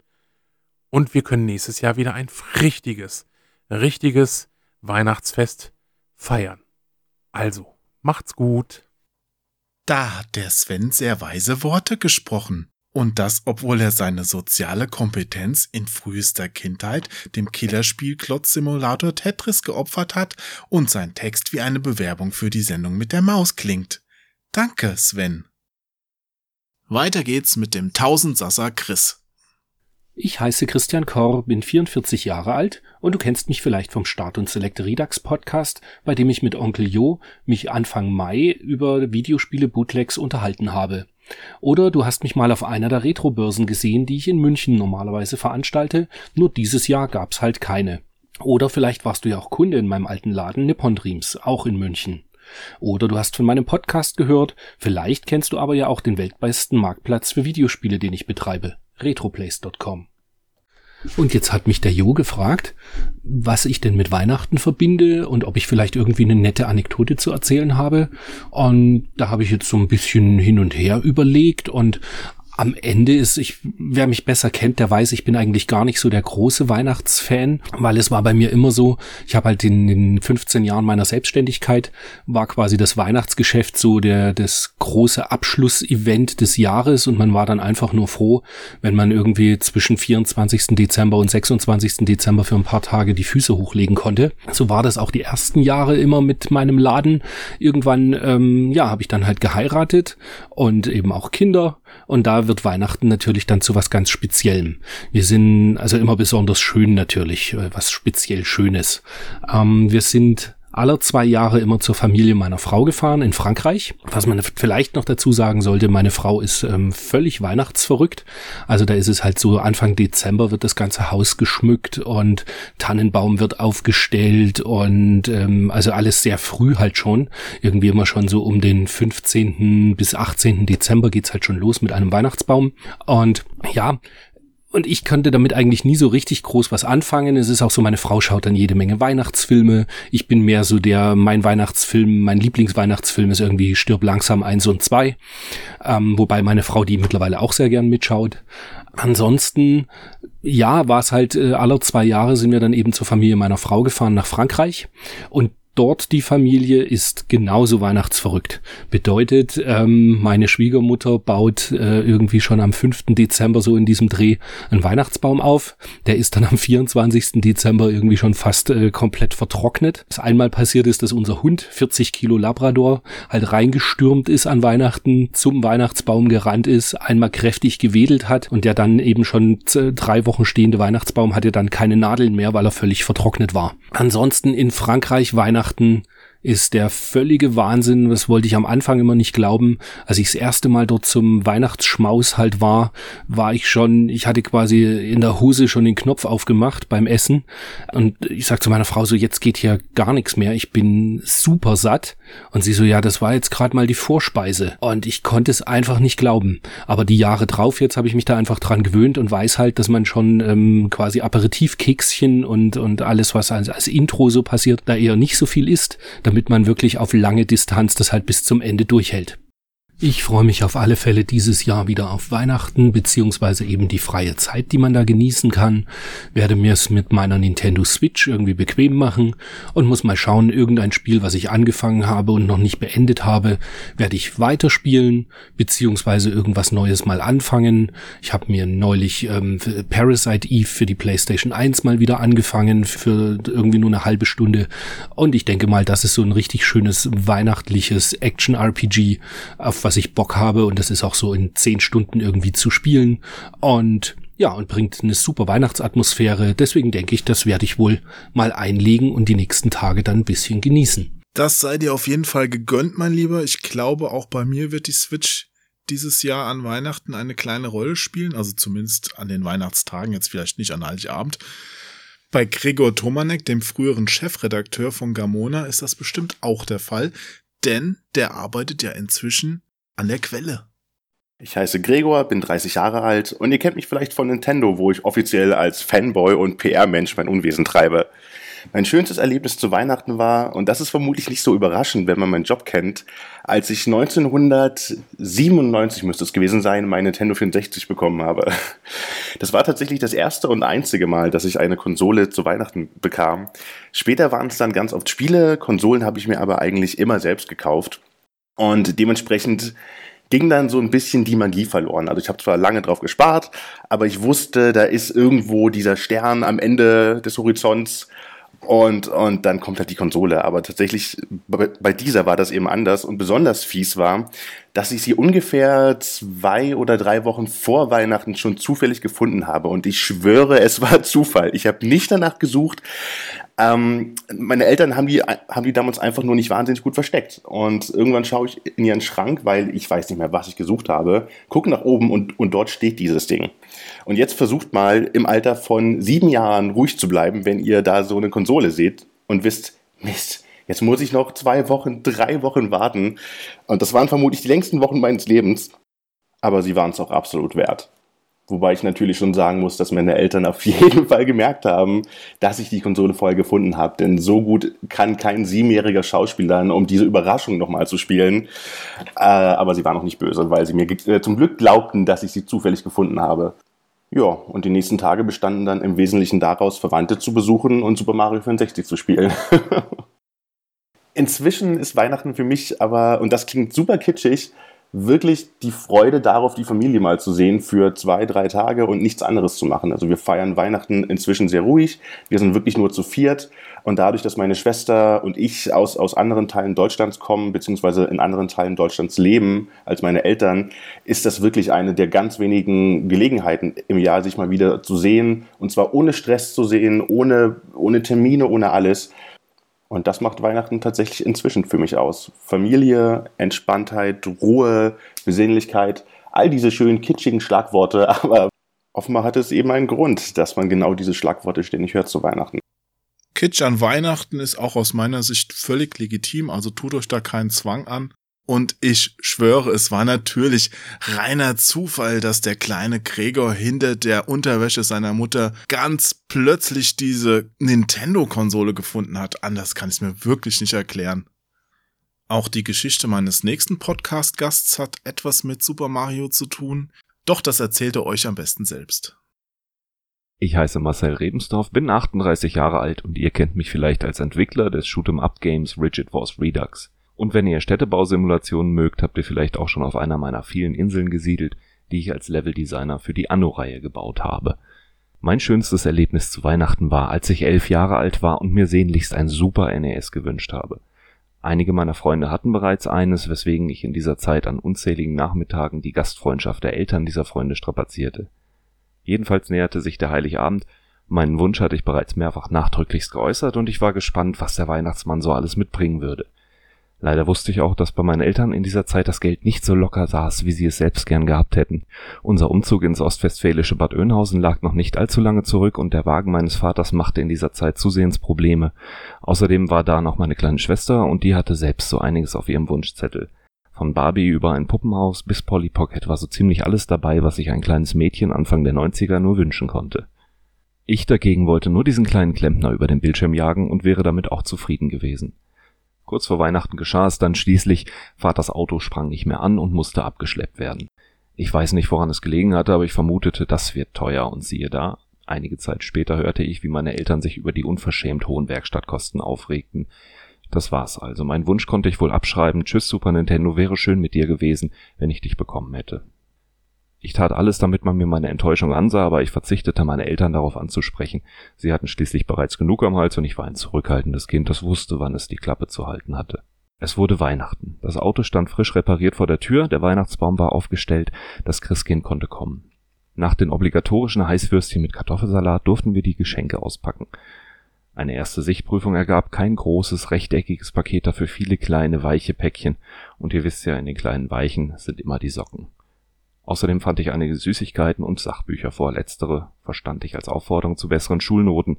und wir können nächstes Jahr wieder ein richtiges, richtiges Weihnachtsfest feiern. Also, macht's gut. Da hat der Sven sehr weise Worte gesprochen. Und das, obwohl er seine soziale Kompetenz in frühester Kindheit dem Killerspiel Klotz Simulator Tetris geopfert hat und sein Text wie eine Bewerbung für die Sendung mit der Maus klingt. Danke, Sven. Weiter geht's mit dem Tausendsasser Chris. Ich heiße Christian Korr, bin 44 Jahre alt und du kennst mich vielleicht vom Start und Select Redux Podcast, bei dem ich mit Onkel Jo mich Anfang Mai über Videospiele Bootlegs unterhalten habe. Oder du hast mich mal auf einer der Retrobörsen gesehen, die ich in München normalerweise veranstalte, nur dieses Jahr gab's halt keine. Oder vielleicht warst du ja auch Kunde in meinem alten Laden Nippon Dreams, auch in München. Oder du hast von meinem Podcast gehört, vielleicht kennst du aber ja auch den weltbesten Marktplatz für Videospiele, den ich betreibe retroplace.com. Und jetzt hat mich der Jo gefragt, was ich denn mit Weihnachten verbinde und ob ich vielleicht irgendwie eine nette Anekdote zu erzählen habe. Und da habe ich jetzt so ein bisschen hin und her überlegt und am Ende ist, ich, wer mich besser kennt, der weiß, ich bin eigentlich gar nicht so der große Weihnachtsfan, weil es war bei mir immer so, ich habe halt in den 15 Jahren meiner Selbstständigkeit, war quasi das Weihnachtsgeschäft so der, das große Abschlussevent des Jahres und man war dann einfach nur froh, wenn man irgendwie zwischen 24. Dezember und 26. Dezember für ein paar Tage die Füße hochlegen konnte. So war das auch die ersten Jahre immer mit meinem Laden. Irgendwann, ähm, ja, habe ich dann halt geheiratet und eben auch Kinder und da wird Weihnachten natürlich dann zu was ganz Speziellem. Wir sind also immer besonders schön natürlich, äh, was speziell Schönes. Ähm, wir sind aller zwei Jahre immer zur Familie meiner Frau gefahren in Frankreich. Was man vielleicht noch dazu sagen sollte, meine Frau ist ähm, völlig weihnachtsverrückt. Also da ist es halt so, Anfang Dezember wird das ganze Haus geschmückt und Tannenbaum wird aufgestellt und ähm, also alles sehr früh halt schon. Irgendwie immer schon so um den 15. bis 18. Dezember geht's halt schon los mit einem Weihnachtsbaum. Und ja, und ich konnte damit eigentlich nie so richtig groß was anfangen. Es ist auch so, meine Frau schaut dann jede Menge Weihnachtsfilme. Ich bin mehr so der, mein Weihnachtsfilm, mein Lieblingsweihnachtsfilm ist irgendwie Stirb langsam eins und zwei. Ähm, wobei meine Frau die mittlerweile auch sehr gern mitschaut. Ansonsten, ja, war es halt, äh, alle zwei Jahre sind wir dann eben zur Familie meiner Frau gefahren nach Frankreich. Und dort die Familie ist genauso weihnachtsverrückt. Bedeutet, ähm, meine Schwiegermutter baut äh, irgendwie schon am 5. Dezember so in diesem Dreh einen Weihnachtsbaum auf. Der ist dann am 24. Dezember irgendwie schon fast äh, komplett vertrocknet. Was einmal passiert ist, dass unser Hund, 40 Kilo Labrador, halt reingestürmt ist an Weihnachten, zum Weihnachtsbaum gerannt ist, einmal kräftig gewedelt hat und der dann eben schon drei Wochen stehende Weihnachtsbaum hatte dann keine Nadeln mehr, weil er völlig vertrocknet war. Ansonsten in Frankreich Weihnachten Weihnachten ist der völlige Wahnsinn. Das wollte ich am Anfang immer nicht glauben. Als ich das erste Mal dort zum Weihnachtsschmaus halt war, war ich schon, ich hatte quasi in der Hose schon den Knopf aufgemacht beim Essen. Und ich sag zu meiner Frau so, jetzt geht hier gar nichts mehr. Ich bin super satt. Und sie so, ja, das war jetzt gerade mal die Vorspeise. Und ich konnte es einfach nicht glauben. Aber die Jahre drauf, jetzt habe ich mich da einfach dran gewöhnt und weiß halt, dass man schon ähm, quasi Aperitivkekschen und, und alles, was als, als Intro so passiert, da eher nicht so viel isst, damit man wirklich auf lange Distanz das halt bis zum Ende durchhält. Ich freue mich auf alle Fälle dieses Jahr wieder auf Weihnachten, beziehungsweise eben die freie Zeit, die man da genießen kann. Werde mir es mit meiner Nintendo Switch irgendwie bequem machen und muss mal schauen, irgendein Spiel, was ich angefangen habe und noch nicht beendet habe, werde ich weiterspielen, beziehungsweise irgendwas Neues mal anfangen. Ich habe mir neulich ähm, Parasite Eve für die PlayStation 1 mal wieder angefangen, für irgendwie nur eine halbe Stunde. Und ich denke mal, das ist so ein richtig schönes weihnachtliches Action-RPG, auf was ich Bock habe und das ist auch so in zehn Stunden irgendwie zu spielen. Und Ja, und bringt eine super Weihnachtsatmosphäre. Deswegen denke ich, das werde ich wohl mal einlegen und die nächsten Tage dann ein bisschen genießen. Das sei dir auf jeden Fall gegönnt, mein Lieber. Ich glaube, auch bei mir wird die Switch dieses Jahr an Weihnachten eine kleine Rolle spielen. Also zumindest an den Weihnachtstagen, jetzt vielleicht nicht an Heiligabend. Bei Gregor Tomanek, dem früheren Chefredakteur von Gamona, ist das bestimmt auch der Fall, denn der arbeitet ja inzwischen an der Quelle. Ich heiße Gregor, bin 30 Jahre alt und ihr kennt mich vielleicht von Nintendo, wo ich offiziell als Fanboy und PR-Mensch mein Unwesen treibe. Mein schönstes Erlebnis zu Weihnachten war, und das ist vermutlich nicht so überraschend, wenn man meinen Job kennt, als ich 1997 müsste es gewesen sein, mein Nintendo 64 bekommen habe. Das war tatsächlich das erste und einzige Mal, dass ich eine Konsole zu Weihnachten bekam. Später waren es dann ganz oft Spiele, Konsolen habe ich mir aber eigentlich immer selbst gekauft. Und dementsprechend ging dann so ein bisschen die Magie verloren. Also ich habe zwar lange drauf gespart, aber ich wusste, da ist irgendwo dieser Stern am Ende des Horizonts und, und dann kommt halt die Konsole. Aber tatsächlich bei dieser war das eben anders und besonders fies war, dass ich sie ungefähr zwei oder drei Wochen vor Weihnachten schon zufällig gefunden habe. Und ich schwöre, es war Zufall. Ich habe nicht danach gesucht. Ähm, meine Eltern haben die, haben die damals einfach nur nicht wahnsinnig gut versteckt. Und irgendwann schaue ich in ihren Schrank, weil ich weiß nicht mehr, was ich gesucht habe, gucke nach oben und, und dort steht dieses Ding. Und jetzt versucht mal im Alter von sieben Jahren ruhig zu bleiben, wenn ihr da so eine Konsole seht und wisst, Mist, Jetzt muss ich noch zwei Wochen, drei Wochen warten. Und das waren vermutlich die längsten Wochen meines Lebens. Aber sie waren es auch absolut wert. Wobei ich natürlich schon sagen muss, dass meine Eltern auf jeden Fall gemerkt haben, dass ich die Konsole vorher gefunden habe. Denn so gut kann kein siebenjähriger Schauspieler, um diese Überraschung nochmal zu spielen. Äh, aber sie waren noch nicht böse, weil sie mir äh, zum Glück glaubten, dass ich sie zufällig gefunden habe. Ja, und die nächsten Tage bestanden dann im Wesentlichen daraus, Verwandte zu besuchen und Super Mario 64 zu spielen. Inzwischen ist Weihnachten für mich aber, und das klingt super kitschig, wirklich die Freude darauf, die Familie mal zu sehen für zwei, drei Tage und nichts anderes zu machen. Also wir feiern Weihnachten inzwischen sehr ruhig. Wir sind wirklich nur zu viert. Und dadurch, dass meine Schwester und ich aus, aus anderen Teilen Deutschlands kommen, beziehungsweise in anderen Teilen Deutschlands leben als meine Eltern, ist das wirklich eine der ganz wenigen Gelegenheiten im Jahr, sich mal wieder zu sehen. Und zwar ohne Stress zu sehen, ohne, ohne Termine, ohne alles. Und das macht Weihnachten tatsächlich inzwischen für mich aus. Familie, Entspanntheit, Ruhe, Besinnlichkeit, all diese schönen kitschigen Schlagworte, aber offenbar hat es eben einen Grund, dass man genau diese Schlagworte ständig hört zu Weihnachten. Kitsch an Weihnachten ist auch aus meiner Sicht völlig legitim, also tut euch da keinen Zwang an. Und ich schwöre, es war natürlich reiner Zufall, dass der kleine Gregor hinter der Unterwäsche seiner Mutter ganz plötzlich diese Nintendo-Konsole gefunden hat. Anders kann ich es mir wirklich nicht erklären. Auch die Geschichte meines nächsten Podcast-Gasts hat etwas mit Super Mario zu tun. Doch das erzählt er euch am besten selbst. Ich heiße Marcel Rebensdorf, bin 38 Jahre alt und ihr kennt mich vielleicht als Entwickler des Shoot'em-up-Games Rigid Force Redux. Und wenn ihr Städtebausimulationen mögt, habt ihr vielleicht auch schon auf einer meiner vielen Inseln gesiedelt, die ich als Leveldesigner für die Anno-Reihe gebaut habe. Mein schönstes Erlebnis zu Weihnachten war, als ich elf Jahre alt war und mir sehnlichst ein Super NES gewünscht habe. Einige meiner Freunde hatten bereits eines, weswegen ich in dieser Zeit an unzähligen Nachmittagen die Gastfreundschaft der Eltern dieser Freunde strapazierte. Jedenfalls näherte sich der Heiligabend, meinen Wunsch hatte ich bereits mehrfach nachdrücklichst geäußert und ich war gespannt, was der Weihnachtsmann so alles mitbringen würde. Leider wusste ich auch, dass bei meinen Eltern in dieser Zeit das Geld nicht so locker saß, wie sie es selbst gern gehabt hätten. Unser Umzug ins ostwestfälische Bad Oeynhausen lag noch nicht allzu lange zurück und der Wagen meines Vaters machte in dieser Zeit zusehends Probleme. Außerdem war da noch meine kleine Schwester und die hatte selbst so einiges auf ihrem Wunschzettel. Von Barbie über ein Puppenhaus bis Polly Pocket war so ziemlich alles dabei, was sich ein kleines Mädchen Anfang der 90er nur wünschen konnte. Ich dagegen wollte nur diesen kleinen Klempner über den Bildschirm jagen und wäre damit auch zufrieden gewesen. Kurz vor Weihnachten geschah es dann schließlich, Vaters Auto sprang nicht mehr an und musste abgeschleppt werden. Ich weiß nicht, woran es gelegen hatte, aber ich vermutete, das wird teuer und siehe da, einige Zeit später hörte ich, wie meine Eltern sich über die unverschämt hohen Werkstattkosten aufregten. Das war's also. Mein Wunsch konnte ich wohl abschreiben. Tschüss, Super Nintendo, wäre schön mit dir gewesen, wenn ich dich bekommen hätte. Ich tat alles, damit man mir meine Enttäuschung ansah, aber ich verzichtete, meine Eltern darauf anzusprechen. Sie hatten schließlich bereits genug am Hals und ich war ein zurückhaltendes Kind, das wusste, wann es die Klappe zu halten hatte. Es wurde Weihnachten. Das Auto stand frisch repariert vor der Tür, der Weihnachtsbaum war aufgestellt, das Christkind konnte kommen. Nach den obligatorischen Heißwürstchen mit Kartoffelsalat durften wir die Geschenke auspacken. Eine erste Sichtprüfung ergab kein großes, rechteckiges Paket, dafür viele kleine, weiche Päckchen. Und ihr wisst ja, in den kleinen Weichen sind immer die Socken. Außerdem fand ich einige Süßigkeiten und Sachbücher vor. Letztere verstand ich als Aufforderung zu besseren Schulnoten.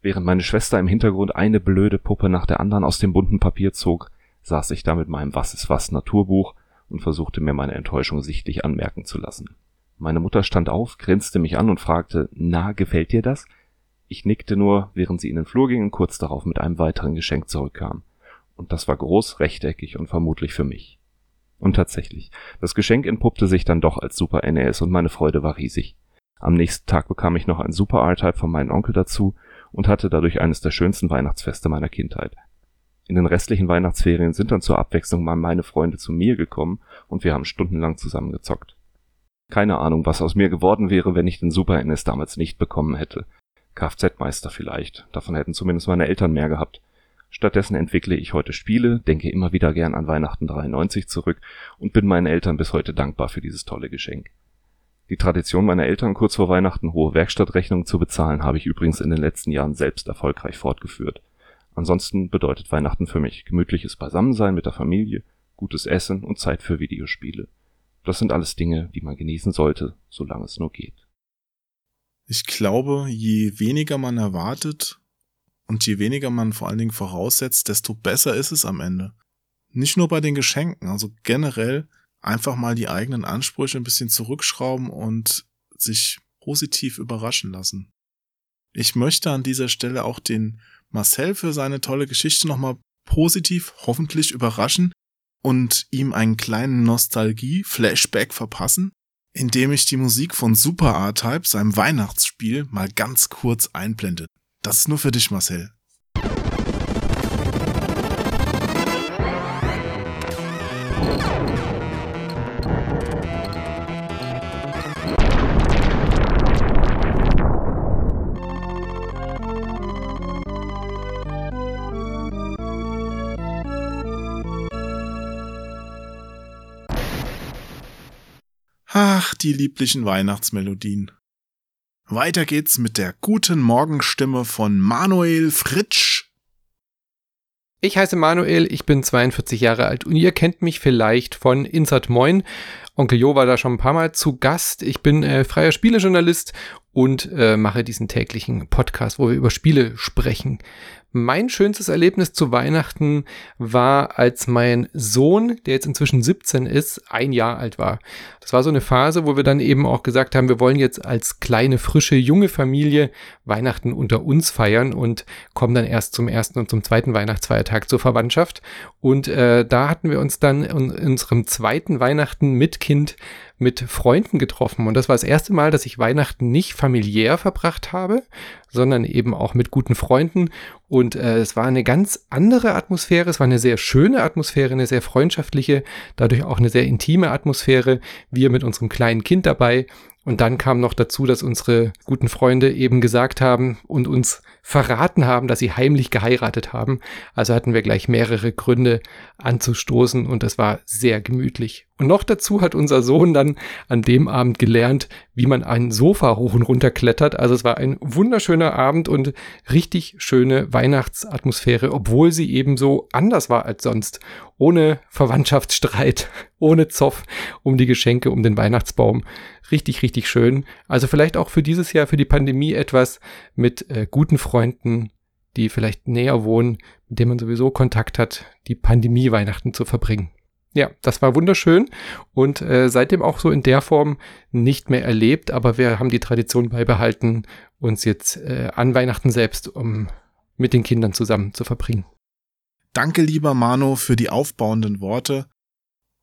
Während meine Schwester im Hintergrund eine blöde Puppe nach der anderen aus dem bunten Papier zog, saß ich da mit meinem Was ist was Naturbuch und versuchte mir meine Enttäuschung sichtlich anmerken zu lassen. Meine Mutter stand auf, grinste mich an und fragte, na, gefällt dir das? Ich nickte nur, während sie in den Flur ging und kurz darauf mit einem weiteren Geschenk zurückkam. Und das war groß, rechteckig und vermutlich für mich. Und tatsächlich, das Geschenk entpuppte sich dann doch als Super NES und meine Freude war riesig. Am nächsten Tag bekam ich noch ein Super R-Type von meinem Onkel dazu und hatte dadurch eines der schönsten Weihnachtsfeste meiner Kindheit. In den restlichen Weihnachtsferien sind dann zur Abwechslung mal meine Freunde zu mir gekommen und wir haben stundenlang zusammen gezockt. Keine Ahnung, was aus mir geworden wäre, wenn ich den Super NES damals nicht bekommen hätte. Kfz-Meister vielleicht, davon hätten zumindest meine Eltern mehr gehabt. Stattdessen entwickle ich heute Spiele, denke immer wieder gern an Weihnachten 93 zurück und bin meinen Eltern bis heute dankbar für dieses tolle Geschenk. Die Tradition meiner Eltern, kurz vor Weihnachten hohe Werkstattrechnungen zu bezahlen, habe ich übrigens in den letzten Jahren selbst erfolgreich fortgeführt. Ansonsten bedeutet Weihnachten für mich gemütliches Beisammensein mit der Familie, gutes Essen und Zeit für Videospiele. Das sind alles Dinge, die man genießen sollte, solange es nur geht. Ich glaube, je weniger man erwartet, und je weniger man vor allen Dingen voraussetzt, desto besser ist es am Ende. Nicht nur bei den Geschenken, also generell einfach mal die eigenen Ansprüche ein bisschen zurückschrauben und sich positiv überraschen lassen. Ich möchte an dieser Stelle auch den Marcel für seine tolle Geschichte nochmal positiv hoffentlich überraschen und ihm einen kleinen Nostalgie-Flashback verpassen, indem ich die Musik von Super R-Type, seinem Weihnachtsspiel, mal ganz kurz einblende. Das ist nur für dich, Marcel. Ach, die lieblichen Weihnachtsmelodien. Weiter geht's mit der guten Morgenstimme von Manuel Fritsch. Ich heiße Manuel, ich bin 42 Jahre alt und ihr kennt mich vielleicht von Insert Moin. Onkel Jo war da schon ein paar Mal zu Gast. Ich bin äh, freier Spielejournalist und äh, mache diesen täglichen Podcast, wo wir über Spiele sprechen. Mein schönstes Erlebnis zu Weihnachten war, als mein Sohn, der jetzt inzwischen 17 ist, ein Jahr alt war. Das war so eine Phase, wo wir dann eben auch gesagt haben, wir wollen jetzt als kleine, frische, junge Familie Weihnachten unter uns feiern und kommen dann erst zum ersten und zum zweiten Weihnachtsfeiertag zur Verwandtschaft. Und äh, da hatten wir uns dann in unserem zweiten Weihnachten mit Kind mit Freunden getroffen. Und das war das erste Mal, dass ich Weihnachten nicht familiär verbracht habe, sondern eben auch mit guten Freunden. Und äh, es war eine ganz andere Atmosphäre. Es war eine sehr schöne Atmosphäre, eine sehr freundschaftliche, dadurch auch eine sehr intime Atmosphäre. Wir mit unserem kleinen Kind dabei. Und dann kam noch dazu, dass unsere guten Freunde eben gesagt haben und uns verraten haben, dass sie heimlich geheiratet haben. Also hatten wir gleich mehrere Gründe anzustoßen und das war sehr gemütlich. Und noch dazu hat unser Sohn dann an dem Abend gelernt, wie man ein Sofa hoch und runter klettert. Also es war ein wunderschöner Abend und richtig schöne Weihnachtsatmosphäre, obwohl sie eben so anders war als sonst. Ohne Verwandtschaftsstreit, ohne Zoff um die Geschenke, um den Weihnachtsbaum. Richtig, richtig schön. Also vielleicht auch für dieses Jahr, für die Pandemie etwas mit äh, guten Freunden, die vielleicht näher wohnen, mit denen man sowieso Kontakt hat, die Pandemie-Weihnachten zu verbringen. Ja, das war wunderschön und äh, seitdem auch so in der Form nicht mehr erlebt, aber wir haben die Tradition beibehalten, uns jetzt äh, an Weihnachten selbst um mit den Kindern zusammen zu verbringen. Danke, lieber Mano, für die aufbauenden Worte.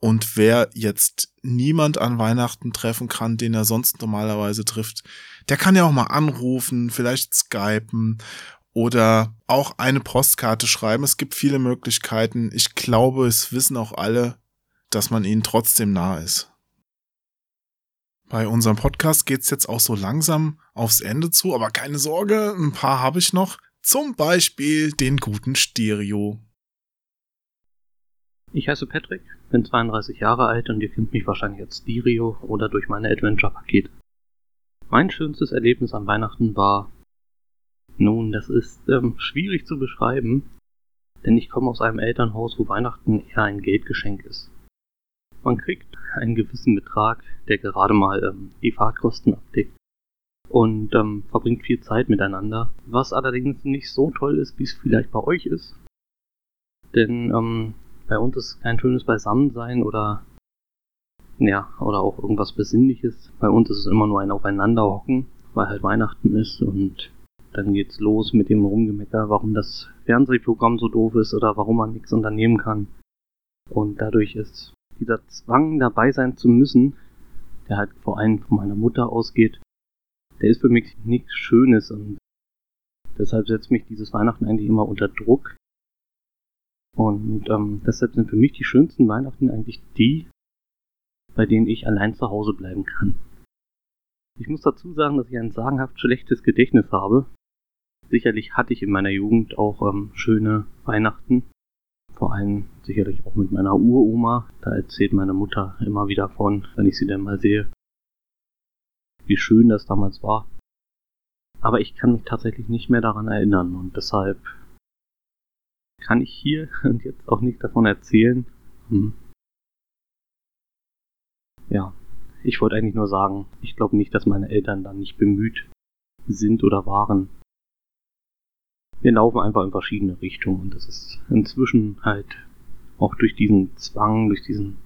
Und wer jetzt niemand an Weihnachten treffen kann, den er sonst normalerweise trifft, der kann ja auch mal anrufen, vielleicht skypen oder auch eine Postkarte schreiben. Es gibt viele Möglichkeiten. Ich glaube, es wissen auch alle, dass man ihnen trotzdem nahe ist. Bei unserem Podcast geht's jetzt auch so langsam aufs Ende zu, aber keine Sorge, ein paar habe ich noch. Zum Beispiel den guten Stereo. Ich heiße Patrick, bin 32 Jahre alt und ihr kennt mich wahrscheinlich als Stereo oder durch meine Adventure-Pakete. Mein schönstes Erlebnis an Weihnachten war, nun, das ist ähm, schwierig zu beschreiben, denn ich komme aus einem Elternhaus, wo Weihnachten eher ein Geldgeschenk ist. Man kriegt einen gewissen Betrag, der gerade mal ähm, die Fahrtkosten abdeckt und ähm, verbringt viel Zeit miteinander, was allerdings nicht so toll ist, wie es vielleicht bei euch ist. Denn ähm, bei uns ist kein schönes Beisammensein oder ja, oder auch irgendwas Besinnliches. Bei uns ist es immer nur ein Aufeinanderhocken, weil halt Weihnachten ist und dann geht's los mit dem Rumgemecker, warum das Fernsehprogramm so doof ist oder warum man nichts unternehmen kann. Und dadurch ist dieser Zwang dabei sein zu müssen, der halt vor allem von meiner Mutter ausgeht, der ist für mich nichts Schönes und deshalb setzt mich dieses Weihnachten eigentlich immer unter Druck. Und ähm, deshalb sind für mich die schönsten Weihnachten eigentlich die, bei denen ich allein zu Hause bleiben kann. Ich muss dazu sagen, dass ich ein sagenhaft schlechtes Gedächtnis habe. Sicherlich hatte ich in meiner Jugend auch ähm, schöne Weihnachten. Vor allem sicherlich auch mit meiner Uroma. Da erzählt meine Mutter immer wieder von, wenn ich sie denn mal sehe, wie schön das damals war. Aber ich kann mich tatsächlich nicht mehr daran erinnern und deshalb kann ich hier und jetzt auch nicht davon erzählen. Ja, ich wollte eigentlich nur sagen, ich glaube nicht, dass meine Eltern dann nicht bemüht sind oder waren. Wir laufen einfach in verschiedene Richtungen und das ist inzwischen halt auch durch diesen Zwang, durch diesen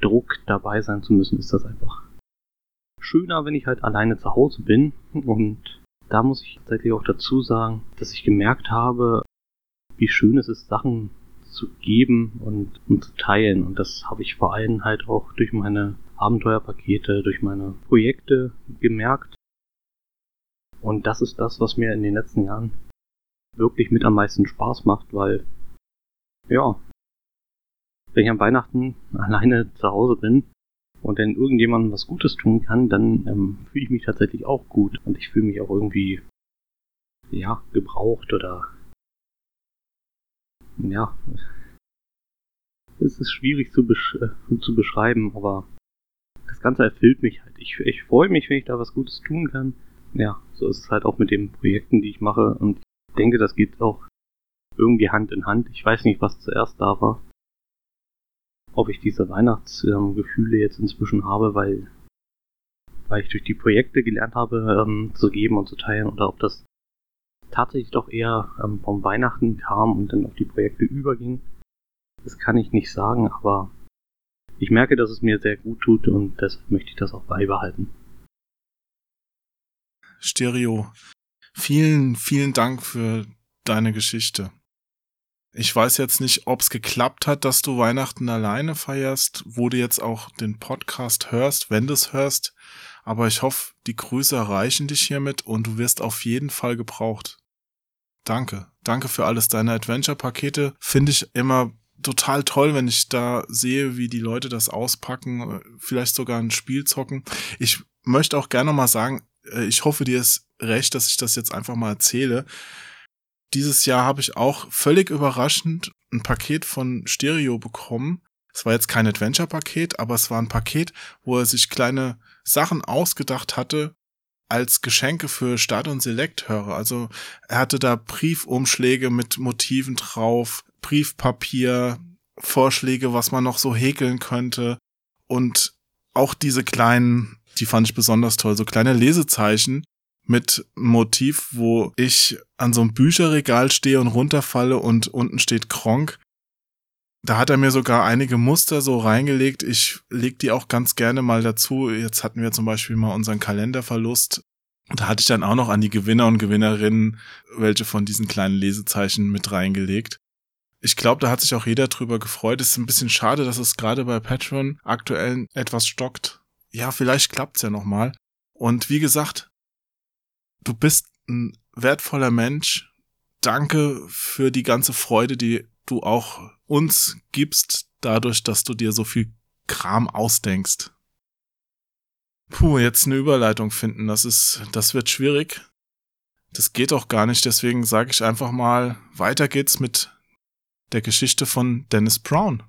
Druck dabei sein zu müssen, ist das einfach schöner, wenn ich halt alleine zu Hause bin. Und da muss ich tatsächlich auch dazu sagen, dass ich gemerkt habe, wie schön es ist, Sachen zu geben und, und zu teilen. Und das habe ich vor allem halt auch durch meine Abenteuerpakete, durch meine Projekte gemerkt. Und das ist das, was mir in den letzten Jahren wirklich mit am meisten Spaß macht, weil, ja, wenn ich an Weihnachten alleine zu Hause bin und dann irgendjemandem was Gutes tun kann, dann ähm, fühle ich mich tatsächlich auch gut und ich fühle mich auch irgendwie, ja, gebraucht oder, ja, es ist schwierig zu, besch äh, zu beschreiben, aber das Ganze erfüllt mich halt. Ich, ich freue mich, wenn ich da was Gutes tun kann. Ja, so ist es halt auch mit den Projekten, die ich mache und ich denke, das geht auch irgendwie Hand in Hand. Ich weiß nicht, was zuerst da war. Ob ich diese Weihnachtsgefühle jetzt inzwischen habe, weil, weil ich durch die Projekte gelernt habe, ähm, zu geben und zu teilen, oder ob das tatsächlich doch eher ähm, vom Weihnachten kam und dann auf die Projekte überging. Das kann ich nicht sagen, aber ich merke, dass es mir sehr gut tut und deshalb möchte ich das auch beibehalten. Stereo, vielen, vielen Dank für deine Geschichte. Ich weiß jetzt nicht, ob es geklappt hat, dass du Weihnachten alleine feierst, wo du jetzt auch den Podcast hörst, wenn du es hörst. Aber ich hoffe, die Grüße erreichen dich hiermit und du wirst auf jeden Fall gebraucht. Danke. Danke für alles. Deine Adventure-Pakete finde ich immer total toll, wenn ich da sehe, wie die Leute das auspacken, vielleicht sogar ein Spiel zocken. Ich möchte auch gerne mal sagen, äh, ich hoffe, dir ist recht, dass ich das jetzt einfach mal erzähle. Dieses Jahr habe ich auch völlig überraschend ein Paket von Stereo bekommen. Es war jetzt kein Adventure-Paket, aber es war ein Paket, wo er sich kleine Sachen ausgedacht hatte als Geschenke für Start- und Select-Hörer. Also er hatte da Briefumschläge mit Motiven drauf, Briefpapier, Vorschläge, was man noch so häkeln könnte und auch diese kleinen, die fand ich besonders toll, so kleine Lesezeichen mit Motiv, wo ich an so einem Bücherregal stehe und runterfalle und unten steht Kronk. Da hat er mir sogar einige Muster so reingelegt. Ich leg die auch ganz gerne mal dazu. Jetzt hatten wir zum Beispiel mal unseren Kalenderverlust. Da hatte ich dann auch noch an die Gewinner und Gewinnerinnen welche von diesen kleinen Lesezeichen mit reingelegt. Ich glaube, da hat sich auch jeder drüber gefreut. Es ist ein bisschen schade, dass es gerade bei Patreon aktuell etwas stockt. Ja, vielleicht klappt's ja nochmal. Und wie gesagt, du bist ein wertvoller Mensch. Danke für die ganze Freude, die du auch uns gibst, dadurch, dass du dir so viel Kram ausdenkst. Puh, jetzt eine Überleitung finden, das ist, das wird schwierig. Das geht auch gar nicht, deswegen sage ich einfach mal, weiter geht's mit der Geschichte von Dennis Brown.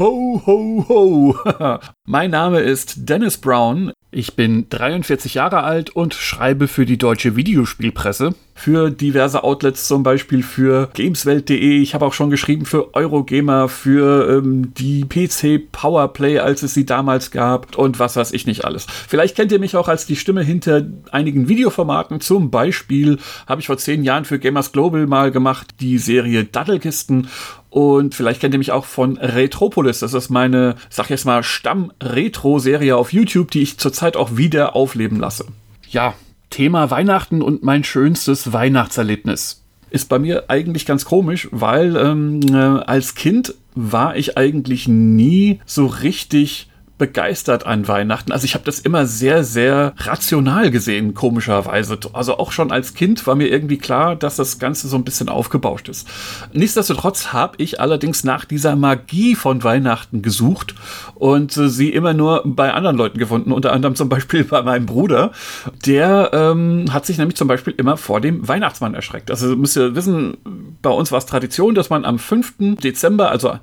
Ho, ho, ho. mein Name ist Dennis Brown. Ich bin 43 Jahre alt und schreibe für die deutsche Videospielpresse, für diverse Outlets, zum Beispiel für Gameswelt.de. Ich habe auch schon geschrieben für Eurogamer, für ähm, die PC Powerplay, als es sie damals gab und was weiß ich nicht alles. Vielleicht kennt ihr mich auch als die Stimme hinter einigen Videoformaten. Zum Beispiel habe ich vor zehn Jahren für Gamers Global mal gemacht die Serie Daddelkisten und vielleicht kennt ihr mich auch von Retropolis. Das ist meine, sag jetzt mal, Stamm-Retro-Serie auf YouTube, die ich zurzeit auch wieder aufleben lasse. Ja, Thema Weihnachten und mein schönstes Weihnachtserlebnis. Ist bei mir eigentlich ganz komisch, weil ähm, äh, als Kind war ich eigentlich nie so richtig begeistert an Weihnachten. Also ich habe das immer sehr, sehr rational gesehen, komischerweise. Also auch schon als Kind war mir irgendwie klar, dass das Ganze so ein bisschen aufgebauscht ist. Nichtsdestotrotz habe ich allerdings nach dieser Magie von Weihnachten gesucht und äh, sie immer nur bei anderen Leuten gefunden, unter anderem zum Beispiel bei meinem Bruder. Der ähm, hat sich nämlich zum Beispiel immer vor dem Weihnachtsmann erschreckt. Also müsst ihr wissen, bei uns war es Tradition, dass man am 5. Dezember, also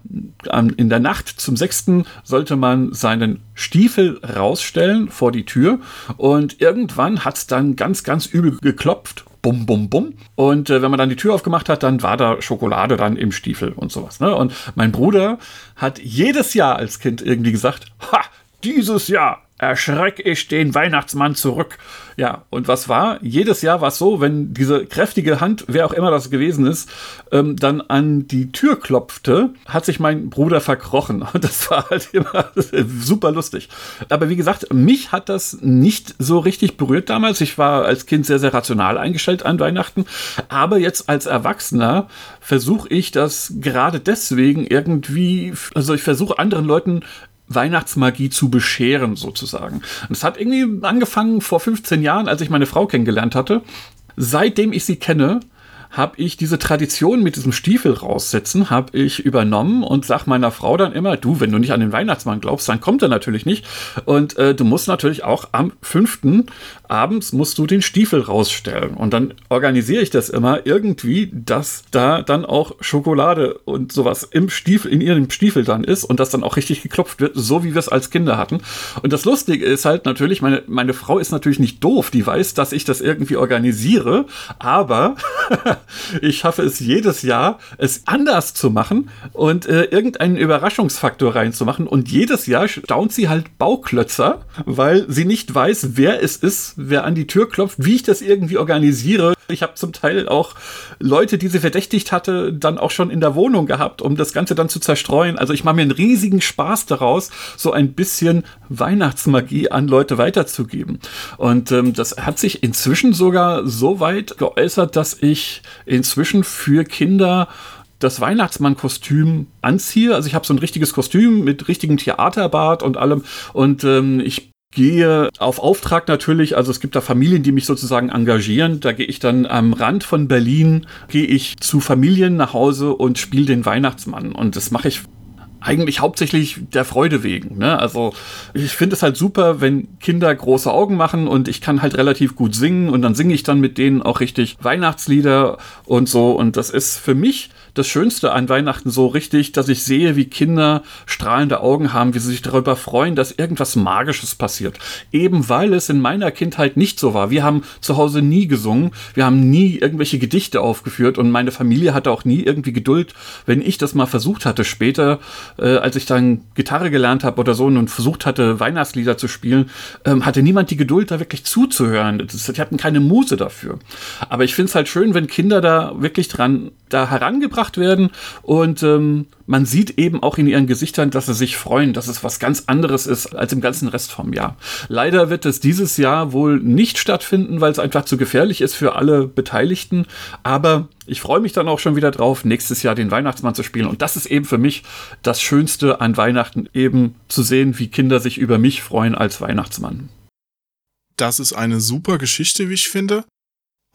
in der Nacht zum 6. sollte man seine einen Stiefel rausstellen vor die Tür und irgendwann hat es dann ganz, ganz übel geklopft. Bum, bum, bum. Und äh, wenn man dann die Tür aufgemacht hat, dann war da Schokolade dann im Stiefel und sowas. Ne? Und mein Bruder hat jedes Jahr als Kind irgendwie gesagt, ha, dieses Jahr erschreck ich den Weihnachtsmann zurück. Ja, und was war? Jedes Jahr war es so, wenn diese kräftige Hand, wer auch immer das gewesen ist, ähm, dann an die Tür klopfte, hat sich mein Bruder verkrochen. Und das war halt immer super lustig. Aber wie gesagt, mich hat das nicht so richtig berührt damals. Ich war als Kind sehr, sehr rational eingestellt an Weihnachten. Aber jetzt als Erwachsener versuche ich das gerade deswegen irgendwie, also ich versuche anderen Leuten Weihnachtsmagie zu bescheren, sozusagen. Und es hat irgendwie angefangen vor 15 Jahren, als ich meine Frau kennengelernt hatte. Seitdem ich sie kenne, habe ich diese Tradition mit diesem Stiefel raussetzen, habe ich übernommen und sag meiner Frau dann immer, du, wenn du nicht an den Weihnachtsmann glaubst, dann kommt er natürlich nicht. Und äh, du musst natürlich auch am fünften abends musst du den Stiefel rausstellen. Und dann organisiere ich das immer irgendwie, dass da dann auch Schokolade und sowas im Stiefel, in ihrem Stiefel dann ist und das dann auch richtig geklopft wird, so wie wir es als Kinder hatten. Und das Lustige ist halt natürlich, meine, meine Frau ist natürlich nicht doof, die weiß, dass ich das irgendwie organisiere, aber ich schaffe es jedes Jahr, es anders zu machen und äh, irgendeinen Überraschungsfaktor reinzumachen. Und jedes Jahr staunt sie halt Bauklötzer, weil sie nicht weiß, wer es ist, wer an die Tür klopft, wie ich das irgendwie organisiere. Ich habe zum Teil auch Leute, die sie verdächtigt hatte, dann auch schon in der Wohnung gehabt, um das Ganze dann zu zerstreuen. Also ich mache mir einen riesigen Spaß daraus, so ein bisschen Weihnachtsmagie an Leute weiterzugeben. Und ähm, das hat sich inzwischen sogar so weit geäußert, dass ich inzwischen für Kinder das Weihnachtsmann-Kostüm anziehe. Also ich habe so ein richtiges Kostüm mit richtigem Theaterbart und allem. Und ähm, ich gehe auf Auftrag natürlich, also es gibt da Familien, die mich sozusagen engagieren. Da gehe ich dann am Rand von Berlin, gehe ich zu Familien nach Hause und spiele den Weihnachtsmann. Und das mache ich eigentlich hauptsächlich der Freude wegen. Ne? Also ich finde es halt super, wenn Kinder große Augen machen und ich kann halt relativ gut singen und dann singe ich dann mit denen auch richtig Weihnachtslieder und so. Und das ist für mich das Schönste an Weihnachten so richtig, dass ich sehe, wie Kinder strahlende Augen haben, wie sie sich darüber freuen, dass irgendwas Magisches passiert. Eben weil es in meiner Kindheit nicht so war. Wir haben zu Hause nie gesungen, wir haben nie irgendwelche Gedichte aufgeführt und meine Familie hatte auch nie irgendwie Geduld, wenn ich das mal versucht hatte später, äh, als ich dann Gitarre gelernt habe oder so und versucht hatte, Weihnachtslieder zu spielen, ähm, hatte niemand die Geduld, da wirklich zuzuhören. Das, die hatten keine Muse dafür. Aber ich finde es halt schön, wenn Kinder da wirklich dran da herangebracht werden und ähm, man sieht eben auch in ihren Gesichtern, dass sie sich freuen, dass es was ganz anderes ist als im ganzen Rest vom Jahr. Leider wird es dieses Jahr wohl nicht stattfinden, weil es einfach zu gefährlich ist für alle Beteiligten. Aber ich freue mich dann auch schon wieder drauf, nächstes Jahr den Weihnachtsmann zu spielen. Und das ist eben für mich das Schönste an Weihnachten, eben zu sehen, wie Kinder sich über mich freuen als Weihnachtsmann. Das ist eine super Geschichte, wie ich finde.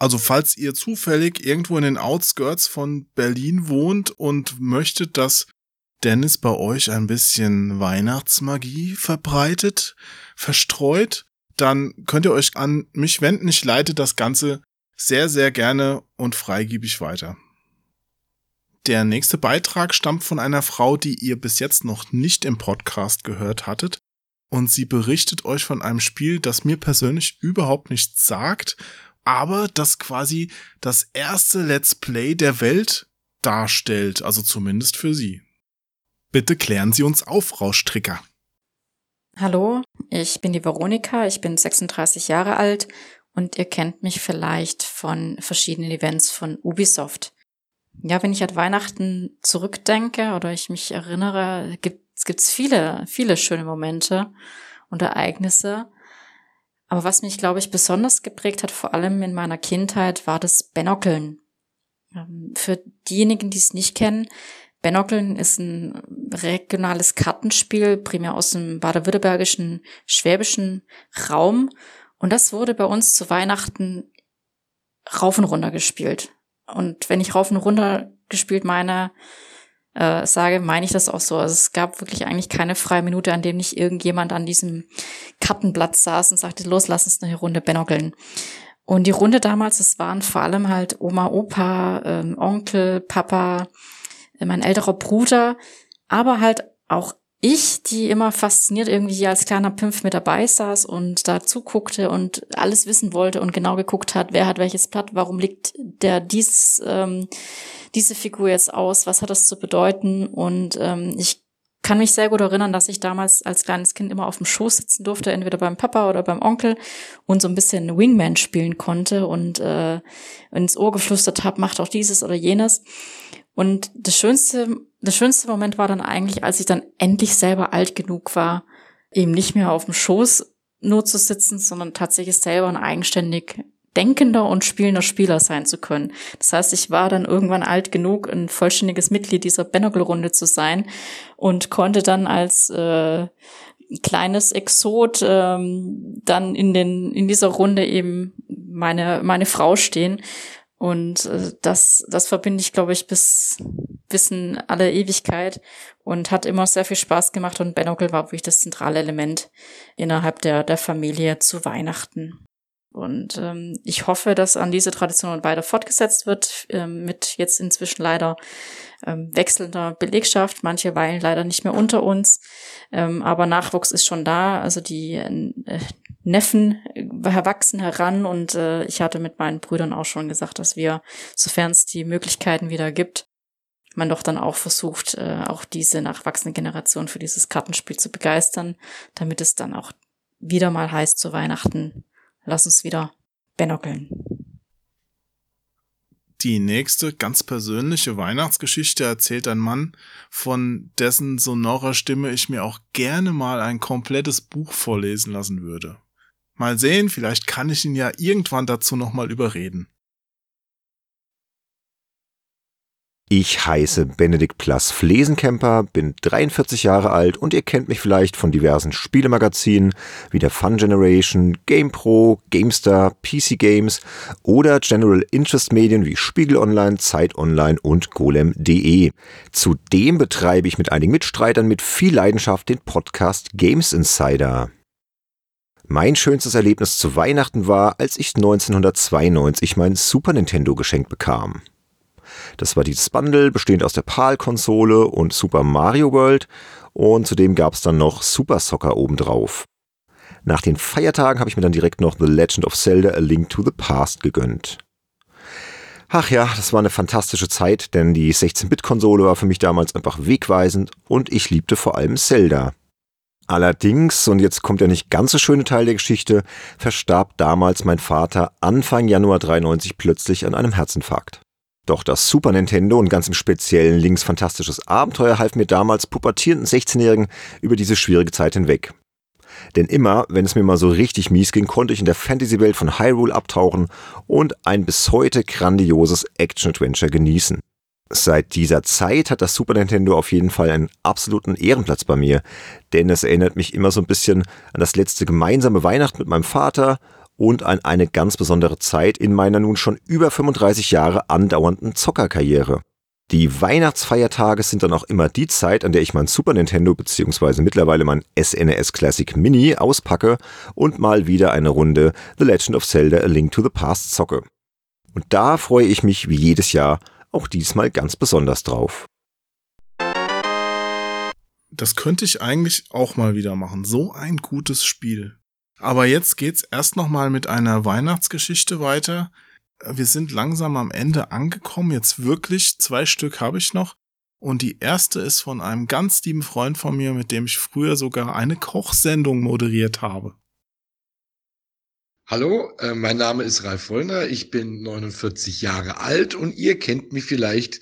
Also falls ihr zufällig irgendwo in den Outskirts von Berlin wohnt und möchtet, dass Dennis bei euch ein bisschen Weihnachtsmagie verbreitet, verstreut, dann könnt ihr euch an mich wenden. Ich leite das Ganze sehr, sehr gerne und freigebig weiter. Der nächste Beitrag stammt von einer Frau, die ihr bis jetzt noch nicht im Podcast gehört hattet. und sie berichtet euch von einem Spiel, das mir persönlich überhaupt nichts sagt, aber das quasi das erste Let's Play der Welt darstellt, also zumindest für sie. Bitte klären Sie uns auf, Rauschtricker. Hallo, ich bin die Veronika, ich bin 36 Jahre alt und ihr kennt mich vielleicht von verschiedenen Events von Ubisoft. Ja, wenn ich an Weihnachten zurückdenke oder ich mich erinnere, gibt es viele, viele schöne Momente und Ereignisse. Aber was mich, glaube ich, besonders geprägt hat, vor allem in meiner Kindheit, war das Benockeln. Ähm, für diejenigen, die es nicht kennen, Benockeln ist ein regionales Kartenspiel, primär aus dem baden-württembergischen, schwäbischen Raum. Und das wurde bei uns zu Weihnachten rauf und runter gespielt. Und wenn ich rauf und runter gespielt meine, äh, sage, meine ich das auch so. Also es gab wirklich eigentlich keine freie Minute, an dem nicht irgendjemand an diesem Kartenblatt saß und sagte, los, lass uns eine Runde Benockeln. Und die Runde damals, das waren vor allem halt Oma, Opa, ähm, Onkel, Papa, äh, mein älterer Bruder, aber halt auch ich, die immer fasziniert irgendwie als kleiner Pimpf mit dabei saß und da zuguckte und alles wissen wollte und genau geguckt hat, wer hat welches Blatt, warum liegt der dies, ähm, diese Figur jetzt aus, was hat das zu bedeuten und ähm, ich kann mich sehr gut erinnern, dass ich damals als kleines Kind immer auf dem Schoß sitzen durfte, entweder beim Papa oder beim Onkel und so ein bisschen Wingman spielen konnte und äh, ins Ohr geflüstert habe, macht auch dieses oder jenes. Und das schönste, das schönste Moment war dann eigentlich, als ich dann endlich selber alt genug war, eben nicht mehr auf dem Schoß nur zu sitzen, sondern tatsächlich selber ein eigenständig denkender und spielender Spieler sein zu können. Das heißt, ich war dann irgendwann alt genug, ein vollständiges Mitglied dieser Benagle-Runde zu sein und konnte dann als äh, kleines Exot ähm, dann in den in dieser Runde eben meine meine Frau stehen und äh, das das verbinde ich glaube ich bis bis in alle Ewigkeit und hat immer sehr viel Spaß gemacht und Benagle war wirklich das zentrale Element innerhalb der der Familie zu Weihnachten. Und ähm, ich hoffe, dass an diese Tradition weiter fortgesetzt wird, ähm, mit jetzt inzwischen leider ähm, wechselnder Belegschaft, manche weilen leider nicht mehr unter uns, ähm, aber Nachwuchs ist schon da, also die äh, Neffen äh, erwachsen heran und äh, ich hatte mit meinen Brüdern auch schon gesagt, dass wir, sofern es die Möglichkeiten wieder gibt, man doch dann auch versucht, äh, auch diese nachwachsende Generation für dieses Kartenspiel zu begeistern, damit es dann auch wieder mal heißt zu Weihnachten, lass uns wieder benockeln. Die nächste ganz persönliche Weihnachtsgeschichte erzählt ein Mann, von dessen sonorer Stimme ich mir auch gerne mal ein komplettes Buch vorlesen lassen würde. Mal sehen, vielleicht kann ich ihn ja irgendwann dazu nochmal überreden. Ich heiße Benedikt Plass Flesenkemper, bin 43 Jahre alt und ihr kennt mich vielleicht von diversen Spielemagazinen wie der Fun Generation, GamePro, GameStar, PC Games oder General Interest Medien wie Spiegel Online, Zeit Online und Golem.de. Zudem betreibe ich mit einigen Mitstreitern mit viel Leidenschaft den Podcast Games Insider. Mein schönstes Erlebnis zu Weihnachten war, als ich 1992 mein Super Nintendo geschenkt bekam. Das war dieses Bundle, bestehend aus der PAL-Konsole und Super Mario World und zudem gab es dann noch Super Soccer obendrauf. Nach den Feiertagen habe ich mir dann direkt noch The Legend of Zelda A Link to the Past gegönnt. Ach ja, das war eine fantastische Zeit, denn die 16-Bit-Konsole war für mich damals einfach wegweisend und ich liebte vor allem Zelda. Allerdings, und jetzt kommt der nicht ganz so schöne Teil der Geschichte, verstarb damals mein Vater Anfang Januar 93 plötzlich an einem Herzinfarkt. Doch das Super Nintendo und ganz im speziellen Links fantastisches Abenteuer half mir damals pubertierenden 16-Jährigen über diese schwierige Zeit hinweg. Denn immer, wenn es mir mal so richtig mies ging, konnte ich in der Fantasy-Welt von Hyrule abtauchen und ein bis heute grandioses Action-Adventure genießen. Seit dieser Zeit hat das Super Nintendo auf jeden Fall einen absoluten Ehrenplatz bei mir, denn es erinnert mich immer so ein bisschen an das letzte gemeinsame Weihnachten mit meinem Vater und an eine ganz besondere Zeit in meiner nun schon über 35 Jahre andauernden Zockerkarriere. Die Weihnachtsfeiertage sind dann auch immer die Zeit, an der ich mein Super Nintendo bzw. mittlerweile mein SNES e Classic Mini auspacke und mal wieder eine Runde The Legend of Zelda A Link to the Past zocke. Und da freue ich mich wie jedes Jahr auch diesmal ganz besonders drauf. Das könnte ich eigentlich auch mal wieder machen. So ein gutes Spiel. Aber jetzt geht's erst noch mal mit einer Weihnachtsgeschichte weiter. Wir sind langsam am Ende angekommen. Jetzt wirklich zwei Stück habe ich noch. Und die erste ist von einem ganz lieben Freund von mir, mit dem ich früher sogar eine Kochsendung moderiert habe. Hallo, äh, mein Name ist Ralf Wollner, ich bin 49 Jahre alt und ihr kennt mich vielleicht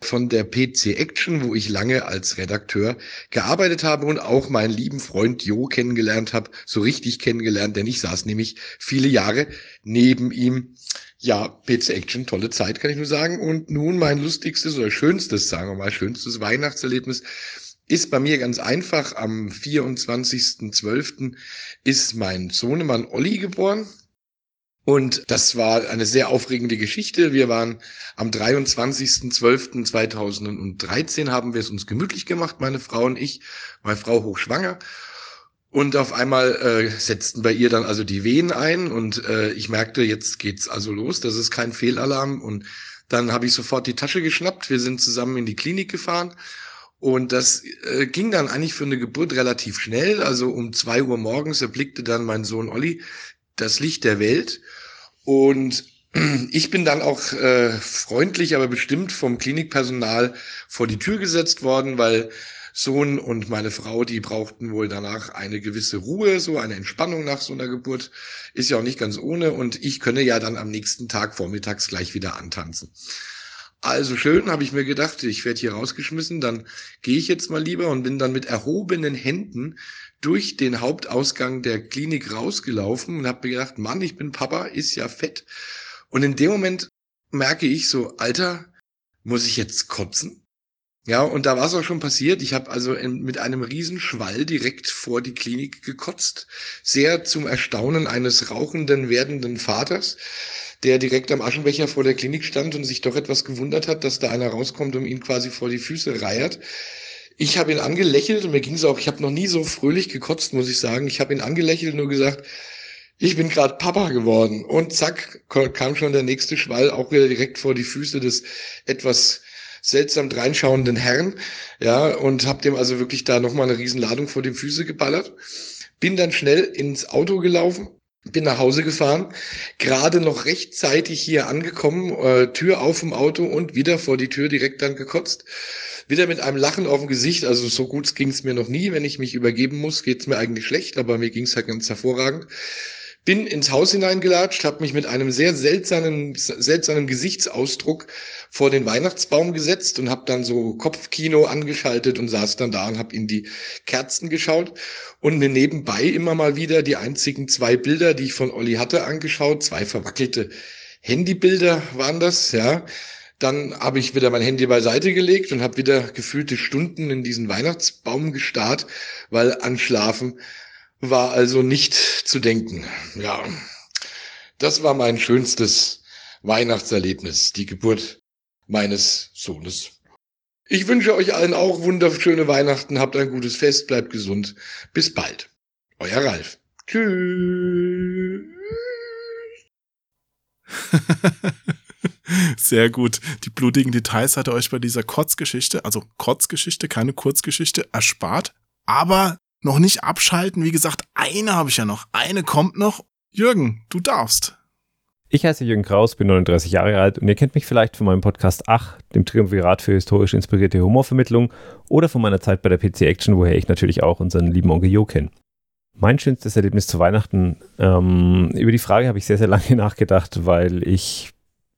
von der PC Action, wo ich lange als Redakteur gearbeitet habe und auch meinen lieben Freund Jo kennengelernt habe, so richtig kennengelernt, denn ich saß nämlich viele Jahre neben ihm. Ja, PC Action, tolle Zeit, kann ich nur sagen. Und nun mein lustigstes oder schönstes, sagen wir mal, schönstes Weihnachtserlebnis ist bei mir ganz einfach. Am 24.12. ist mein Sohnemann Olli geboren. Und das war eine sehr aufregende Geschichte. Wir waren am 23.12.2013 haben wir es uns gemütlich gemacht, meine Frau und ich, meine Frau hochschwanger. Und auf einmal äh, setzten bei ihr dann also die Wehen ein und äh, ich merkte, jetzt geht's also los, das ist kein Fehlalarm. Und dann habe ich sofort die Tasche geschnappt. Wir sind zusammen in die Klinik gefahren und das äh, ging dann eigentlich für eine Geburt relativ schnell. Also um zwei Uhr morgens erblickte dann mein Sohn Olli das Licht der Welt. Und ich bin dann auch äh, freundlich, aber bestimmt vom Klinikpersonal vor die Tür gesetzt worden, weil Sohn und meine Frau, die brauchten wohl danach eine gewisse Ruhe, so eine Entspannung nach so einer Geburt. Ist ja auch nicht ganz ohne. Und ich könne ja dann am nächsten Tag vormittags gleich wieder antanzen. Also schön, habe ich mir gedacht, ich werde hier rausgeschmissen, dann gehe ich jetzt mal lieber und bin dann mit erhobenen Händen durch den Hauptausgang der Klinik rausgelaufen und habe mir gedacht, Mann, ich bin Papa, ist ja fett. Und in dem Moment merke ich so, Alter, muss ich jetzt kotzen? Ja, und da war es auch schon passiert. Ich habe also in, mit einem Riesenschwall direkt vor die Klinik gekotzt. Sehr zum Erstaunen eines rauchenden, werdenden Vaters der direkt am Aschenbecher vor der Klinik stand und sich doch etwas gewundert hat, dass da einer rauskommt und ihn quasi vor die Füße reiert. Ich habe ihn angelächelt und mir ging es auch, ich habe noch nie so fröhlich gekotzt, muss ich sagen. Ich habe ihn angelächelt und nur gesagt, ich bin gerade Papa geworden. Und zack, kam schon der nächste Schwall, auch wieder direkt vor die Füße des etwas seltsam dreinschauenden Herrn. Ja, und habe dem also wirklich da nochmal eine Riesenladung vor die Füße geballert. Bin dann schnell ins Auto gelaufen, bin nach Hause gefahren, gerade noch rechtzeitig hier angekommen, äh, Tür auf im Auto und wieder vor die Tür direkt dann gekotzt. Wieder mit einem Lachen auf dem Gesicht, also so gut ging es mir noch nie. Wenn ich mich übergeben muss, geht es mir eigentlich schlecht, aber mir ging es halt ganz hervorragend. Bin ins Haus hineingelatscht, habe mich mit einem sehr seltsamen, seltsamen Gesichtsausdruck vor den Weihnachtsbaum gesetzt und habe dann so Kopfkino angeschaltet und saß dann da und habe in die Kerzen geschaut und mir nebenbei immer mal wieder die einzigen zwei Bilder, die ich von Olli hatte, angeschaut. Zwei verwackelte Handybilder waren das, ja. Dann habe ich wieder mein Handy beiseite gelegt und habe wieder gefühlte Stunden in diesen Weihnachtsbaum gestarrt, weil an Schlafen war also nicht zu denken. Ja, das war mein schönstes Weihnachtserlebnis, die Geburt meines Sohnes. Ich wünsche euch allen auch wunderschöne Weihnachten, habt ein gutes Fest, bleibt gesund. Bis bald. Euer Ralf. Tschüss. Sehr gut. Die blutigen Details hat er euch bei dieser Kotzgeschichte, also Kotzgeschichte, keine Kurzgeschichte, erspart. Aber noch nicht abschalten. Wie gesagt, eine habe ich ja noch. Eine kommt noch. Jürgen, du darfst. Ich heiße Jürgen Kraus, bin 39 Jahre alt und ihr kennt mich vielleicht von meinem Podcast Ach, dem Triumvirat für historisch inspirierte Humorvermittlung oder von meiner Zeit bei der PC Action, woher ich natürlich auch unseren lieben Onkel Jo kenne. Mein schönstes Erlebnis zu Weihnachten, ähm, über die Frage habe ich sehr, sehr lange nachgedacht, weil ich,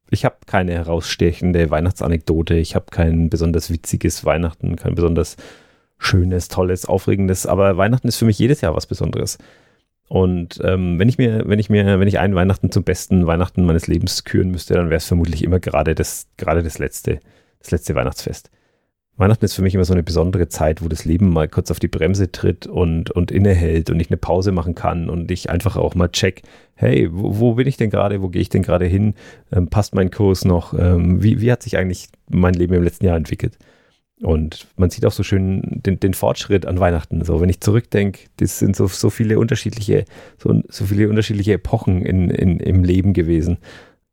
ich habe keine herausstechende Weihnachtsanekdote, ich habe kein besonders witziges Weihnachten, kein besonders Schönes, Tolles, Aufregendes, aber Weihnachten ist für mich jedes Jahr was Besonderes. Und ähm, wenn ich mir, wenn ich mir, wenn ich einen Weihnachten zum besten Weihnachten meines Lebens küren müsste, dann wäre es vermutlich immer gerade das, gerade das letzte, das letzte Weihnachtsfest. Weihnachten ist für mich immer so eine besondere Zeit, wo das Leben mal kurz auf die Bremse tritt und, und innehält und ich eine Pause machen kann und ich einfach auch mal check, hey, wo, wo bin ich denn gerade, wo gehe ich denn gerade hin, ähm, passt mein Kurs noch, ähm, wie, wie hat sich eigentlich mein Leben im letzten Jahr entwickelt? Und man sieht auch so schön den, den Fortschritt an Weihnachten. So, wenn ich zurückdenke, das sind so, so viele unterschiedliche, so, so viele unterschiedliche Epochen in, in, im Leben gewesen.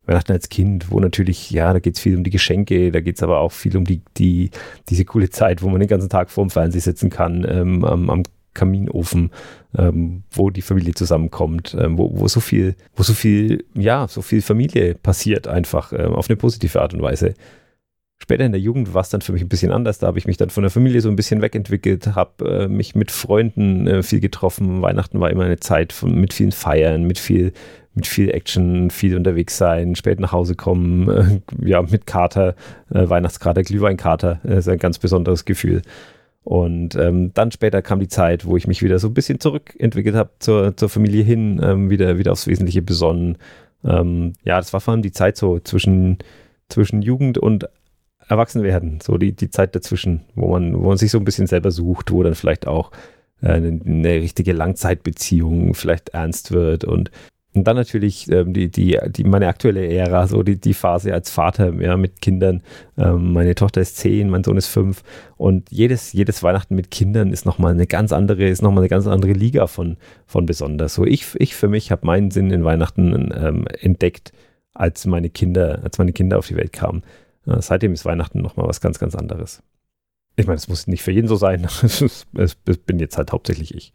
Weihnachten als Kind, wo natürlich, ja, da geht es viel um die Geschenke, da geht es aber auch viel um die, die, diese coole Zeit, wo man den ganzen Tag vorm Fernseher sitzen kann, ähm, am, am Kaminofen, ähm, wo die Familie zusammenkommt, ähm, wo, wo so viel, wo so viel, ja, so viel Familie passiert einfach ähm, auf eine positive Art und Weise. Später in der Jugend war es dann für mich ein bisschen anders. Da habe ich mich dann von der Familie so ein bisschen wegentwickelt, habe äh, mich mit Freunden äh, viel getroffen. Weihnachten war immer eine Zeit von, mit vielen Feiern, mit viel, mit viel Action, viel unterwegs sein, spät nach Hause kommen, äh, ja, mit Kater, äh, Weihnachtskater, Glühweinkater, äh, ist ein ganz besonderes Gefühl. Und ähm, dann später kam die Zeit, wo ich mich wieder so ein bisschen zurückentwickelt habe zur, zur Familie hin, ähm, wieder, wieder aufs Wesentliche besonnen. Ähm, ja, das war vor allem die Zeit so zwischen, zwischen Jugend und Erwachsenwerden, so die, die Zeit dazwischen, wo man, wo man sich so ein bisschen selber sucht, wo dann vielleicht auch äh, eine, eine richtige Langzeitbeziehung vielleicht ernst wird und und dann natürlich ähm, die, die, die, meine aktuelle Ära, so die, die Phase als Vater ja, mit Kindern. Ähm, meine Tochter ist zehn, mein Sohn ist fünf. Und jedes, jedes Weihnachten mit Kindern ist nochmal eine ganz andere, ist nochmal eine ganz andere Liga von, von besonders. So ich, ich für mich habe meinen Sinn in Weihnachten ähm, entdeckt, als meine Kinder, als meine Kinder auf die Welt kamen. Seitdem ist Weihnachten nochmal was ganz, ganz anderes. Ich meine, es muss nicht für jeden so sein. Es bin jetzt halt hauptsächlich ich.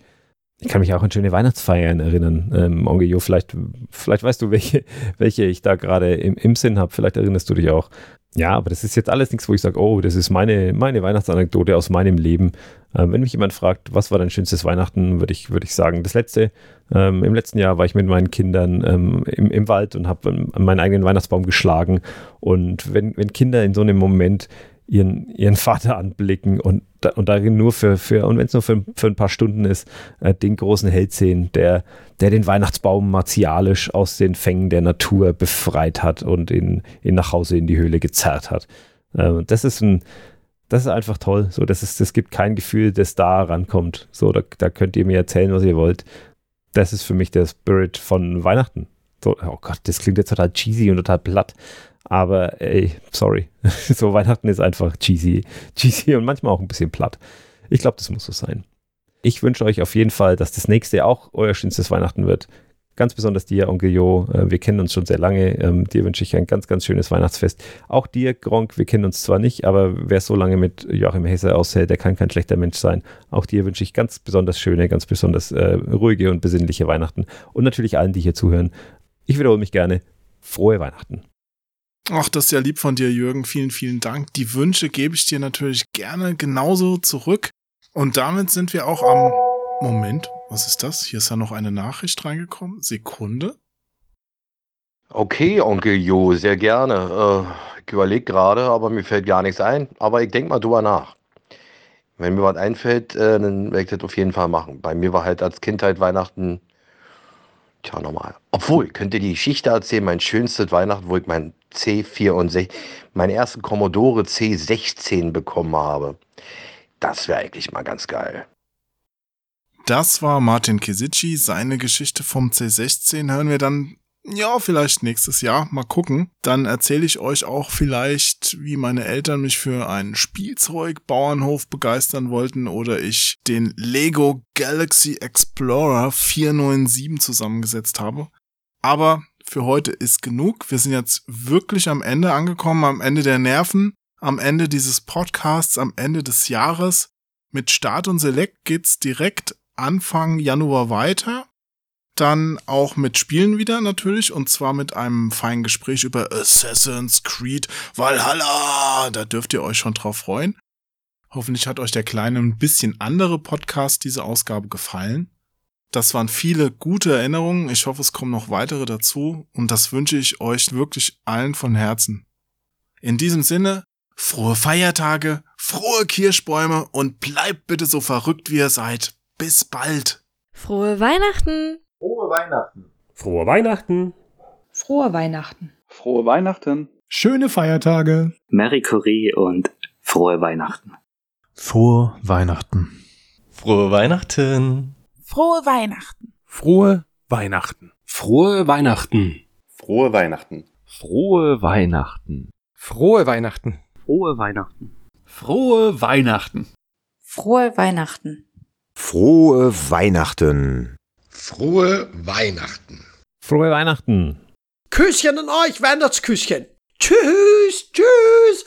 Ich kann mich auch an schöne Weihnachtsfeiern erinnern. Ähm, Onkel Jo, vielleicht, vielleicht weißt du, welche, welche ich da gerade im, im Sinn habe. Vielleicht erinnerst du dich auch. Ja, aber das ist jetzt alles nichts, wo ich sage, oh, das ist meine, meine Weihnachtsanekdote aus meinem Leben. Ähm, wenn mich jemand fragt, was war dein schönstes Weihnachten, würde ich, würd ich sagen, das letzte. Ähm, Im letzten Jahr war ich mit meinen Kindern ähm, im, im Wald und habe meinen eigenen Weihnachtsbaum geschlagen. Und wenn, wenn Kinder in so einem Moment ihren, ihren Vater anblicken und, und darin nur für, für und wenn es nur für, für ein paar Stunden ist, äh, den großen Held sehen, der, der den Weihnachtsbaum martialisch aus den Fängen der Natur befreit hat und ihn, ihn nach Hause in die Höhle gezerrt hat. Äh, das ist ein, das ist einfach toll. So, das ist, das gibt kein Gefühl, das da rankommt. So, da, da könnt ihr mir erzählen, was ihr wollt. Das ist für mich der Spirit von Weihnachten. So, oh Gott, das klingt jetzt total cheesy und total platt. Aber ey, sorry. so Weihnachten ist einfach cheesy. Cheesy und manchmal auch ein bisschen platt. Ich glaube, das muss so sein. Ich wünsche euch auf jeden Fall, dass das nächste auch euer schönstes Weihnachten wird. Ganz besonders dir, Onkel Jo. Äh, wir kennen uns schon sehr lange. Ähm, dir wünsche ich ein ganz, ganz schönes Weihnachtsfest. Auch dir, Gronk, wir kennen uns zwar nicht, aber wer so lange mit Joachim Hesse aushält, der kann kein schlechter Mensch sein. Auch dir wünsche ich ganz besonders schöne, ganz besonders äh, ruhige und besinnliche Weihnachten. Und natürlich allen, die hier zuhören. Ich wiederhole mich gerne. Frohe Weihnachten. Ach, das ist ja lieb von dir, Jürgen. Vielen, vielen Dank. Die Wünsche gebe ich dir natürlich gerne genauso zurück. Und damit sind wir auch am Moment. Was ist das? Hier ist ja noch eine Nachricht reingekommen. Sekunde. Okay, Onkel Jo, sehr gerne. Äh, ich überlege gerade, aber mir fällt gar nichts ein. Aber ich denke mal drüber nach. Wenn mir was einfällt, äh, dann werde ich das auf jeden Fall machen. Bei mir war halt als Kindheit Weihnachten Tja, nochmal. Obwohl, könnt ihr die Geschichte erzählen, mein schönstes Weihnachten, wo ich mein C64, meinen ersten Commodore C16 bekommen habe. Das wäre eigentlich mal ganz geil. Das war Martin Kisici. Seine Geschichte vom C16 hören wir dann ja, vielleicht nächstes Jahr. Mal gucken. Dann erzähle ich euch auch vielleicht, wie meine Eltern mich für einen Spielzeugbauernhof begeistern wollten oder ich den Lego Galaxy Explorer 497 zusammengesetzt habe. Aber für heute ist genug. Wir sind jetzt wirklich am Ende angekommen, am Ende der Nerven, am Ende dieses Podcasts, am Ende des Jahres. Mit Start und Select geht's direkt Anfang Januar weiter dann auch mit Spielen wieder natürlich und zwar mit einem feinen Gespräch über Assassin's Creed Valhalla. Da dürft ihr euch schon drauf freuen. Hoffentlich hat euch der kleine ein bisschen andere Podcast diese Ausgabe gefallen. Das waren viele gute Erinnerungen. Ich hoffe, es kommen noch weitere dazu und das wünsche ich euch wirklich allen von Herzen. In diesem Sinne, frohe Feiertage, frohe Kirschbäume und bleibt bitte so verrückt, wie ihr seid. Bis bald. Frohe Weihnachten! Frohe Weihnachten. Frohe Weihnachten. Frohe Weihnachten. Frohe Weihnachten. Schöne Feiertage. Marie Curie und frohe Weihnachten. Frohe Weihnachten. Frohe Weihnachten. Frohe Weihnachten. Frohe Weihnachten. Frohe Weihnachten. Frohe Weihnachten. Frohe Weihnachten. Frohe Weihnachten. Frohe Weihnachten. Frohe Weihnachten. Frohe Weihnachten. Frohe Weihnachten. Frohe Weihnachten. Frohe Weihnachten. Küsschen an euch, Weihnachtsküsschen. Tschüss, tschüss.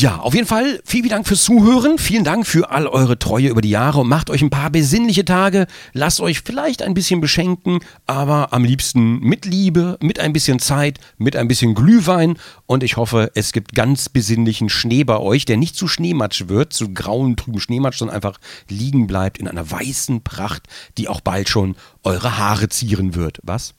Ja, auf jeden Fall vielen Dank fürs Zuhören. Vielen Dank für all eure Treue über die Jahre macht euch ein paar besinnliche Tage. Lasst euch vielleicht ein bisschen beschenken, aber am liebsten mit Liebe, mit ein bisschen Zeit, mit ein bisschen Glühwein. Und ich hoffe, es gibt ganz besinnlichen Schnee bei euch, der nicht zu Schneematsch wird, zu grauen, trüben Schneematsch, sondern einfach liegen bleibt in einer weißen Pracht, die auch bald schon eure Haare zieren wird. Was?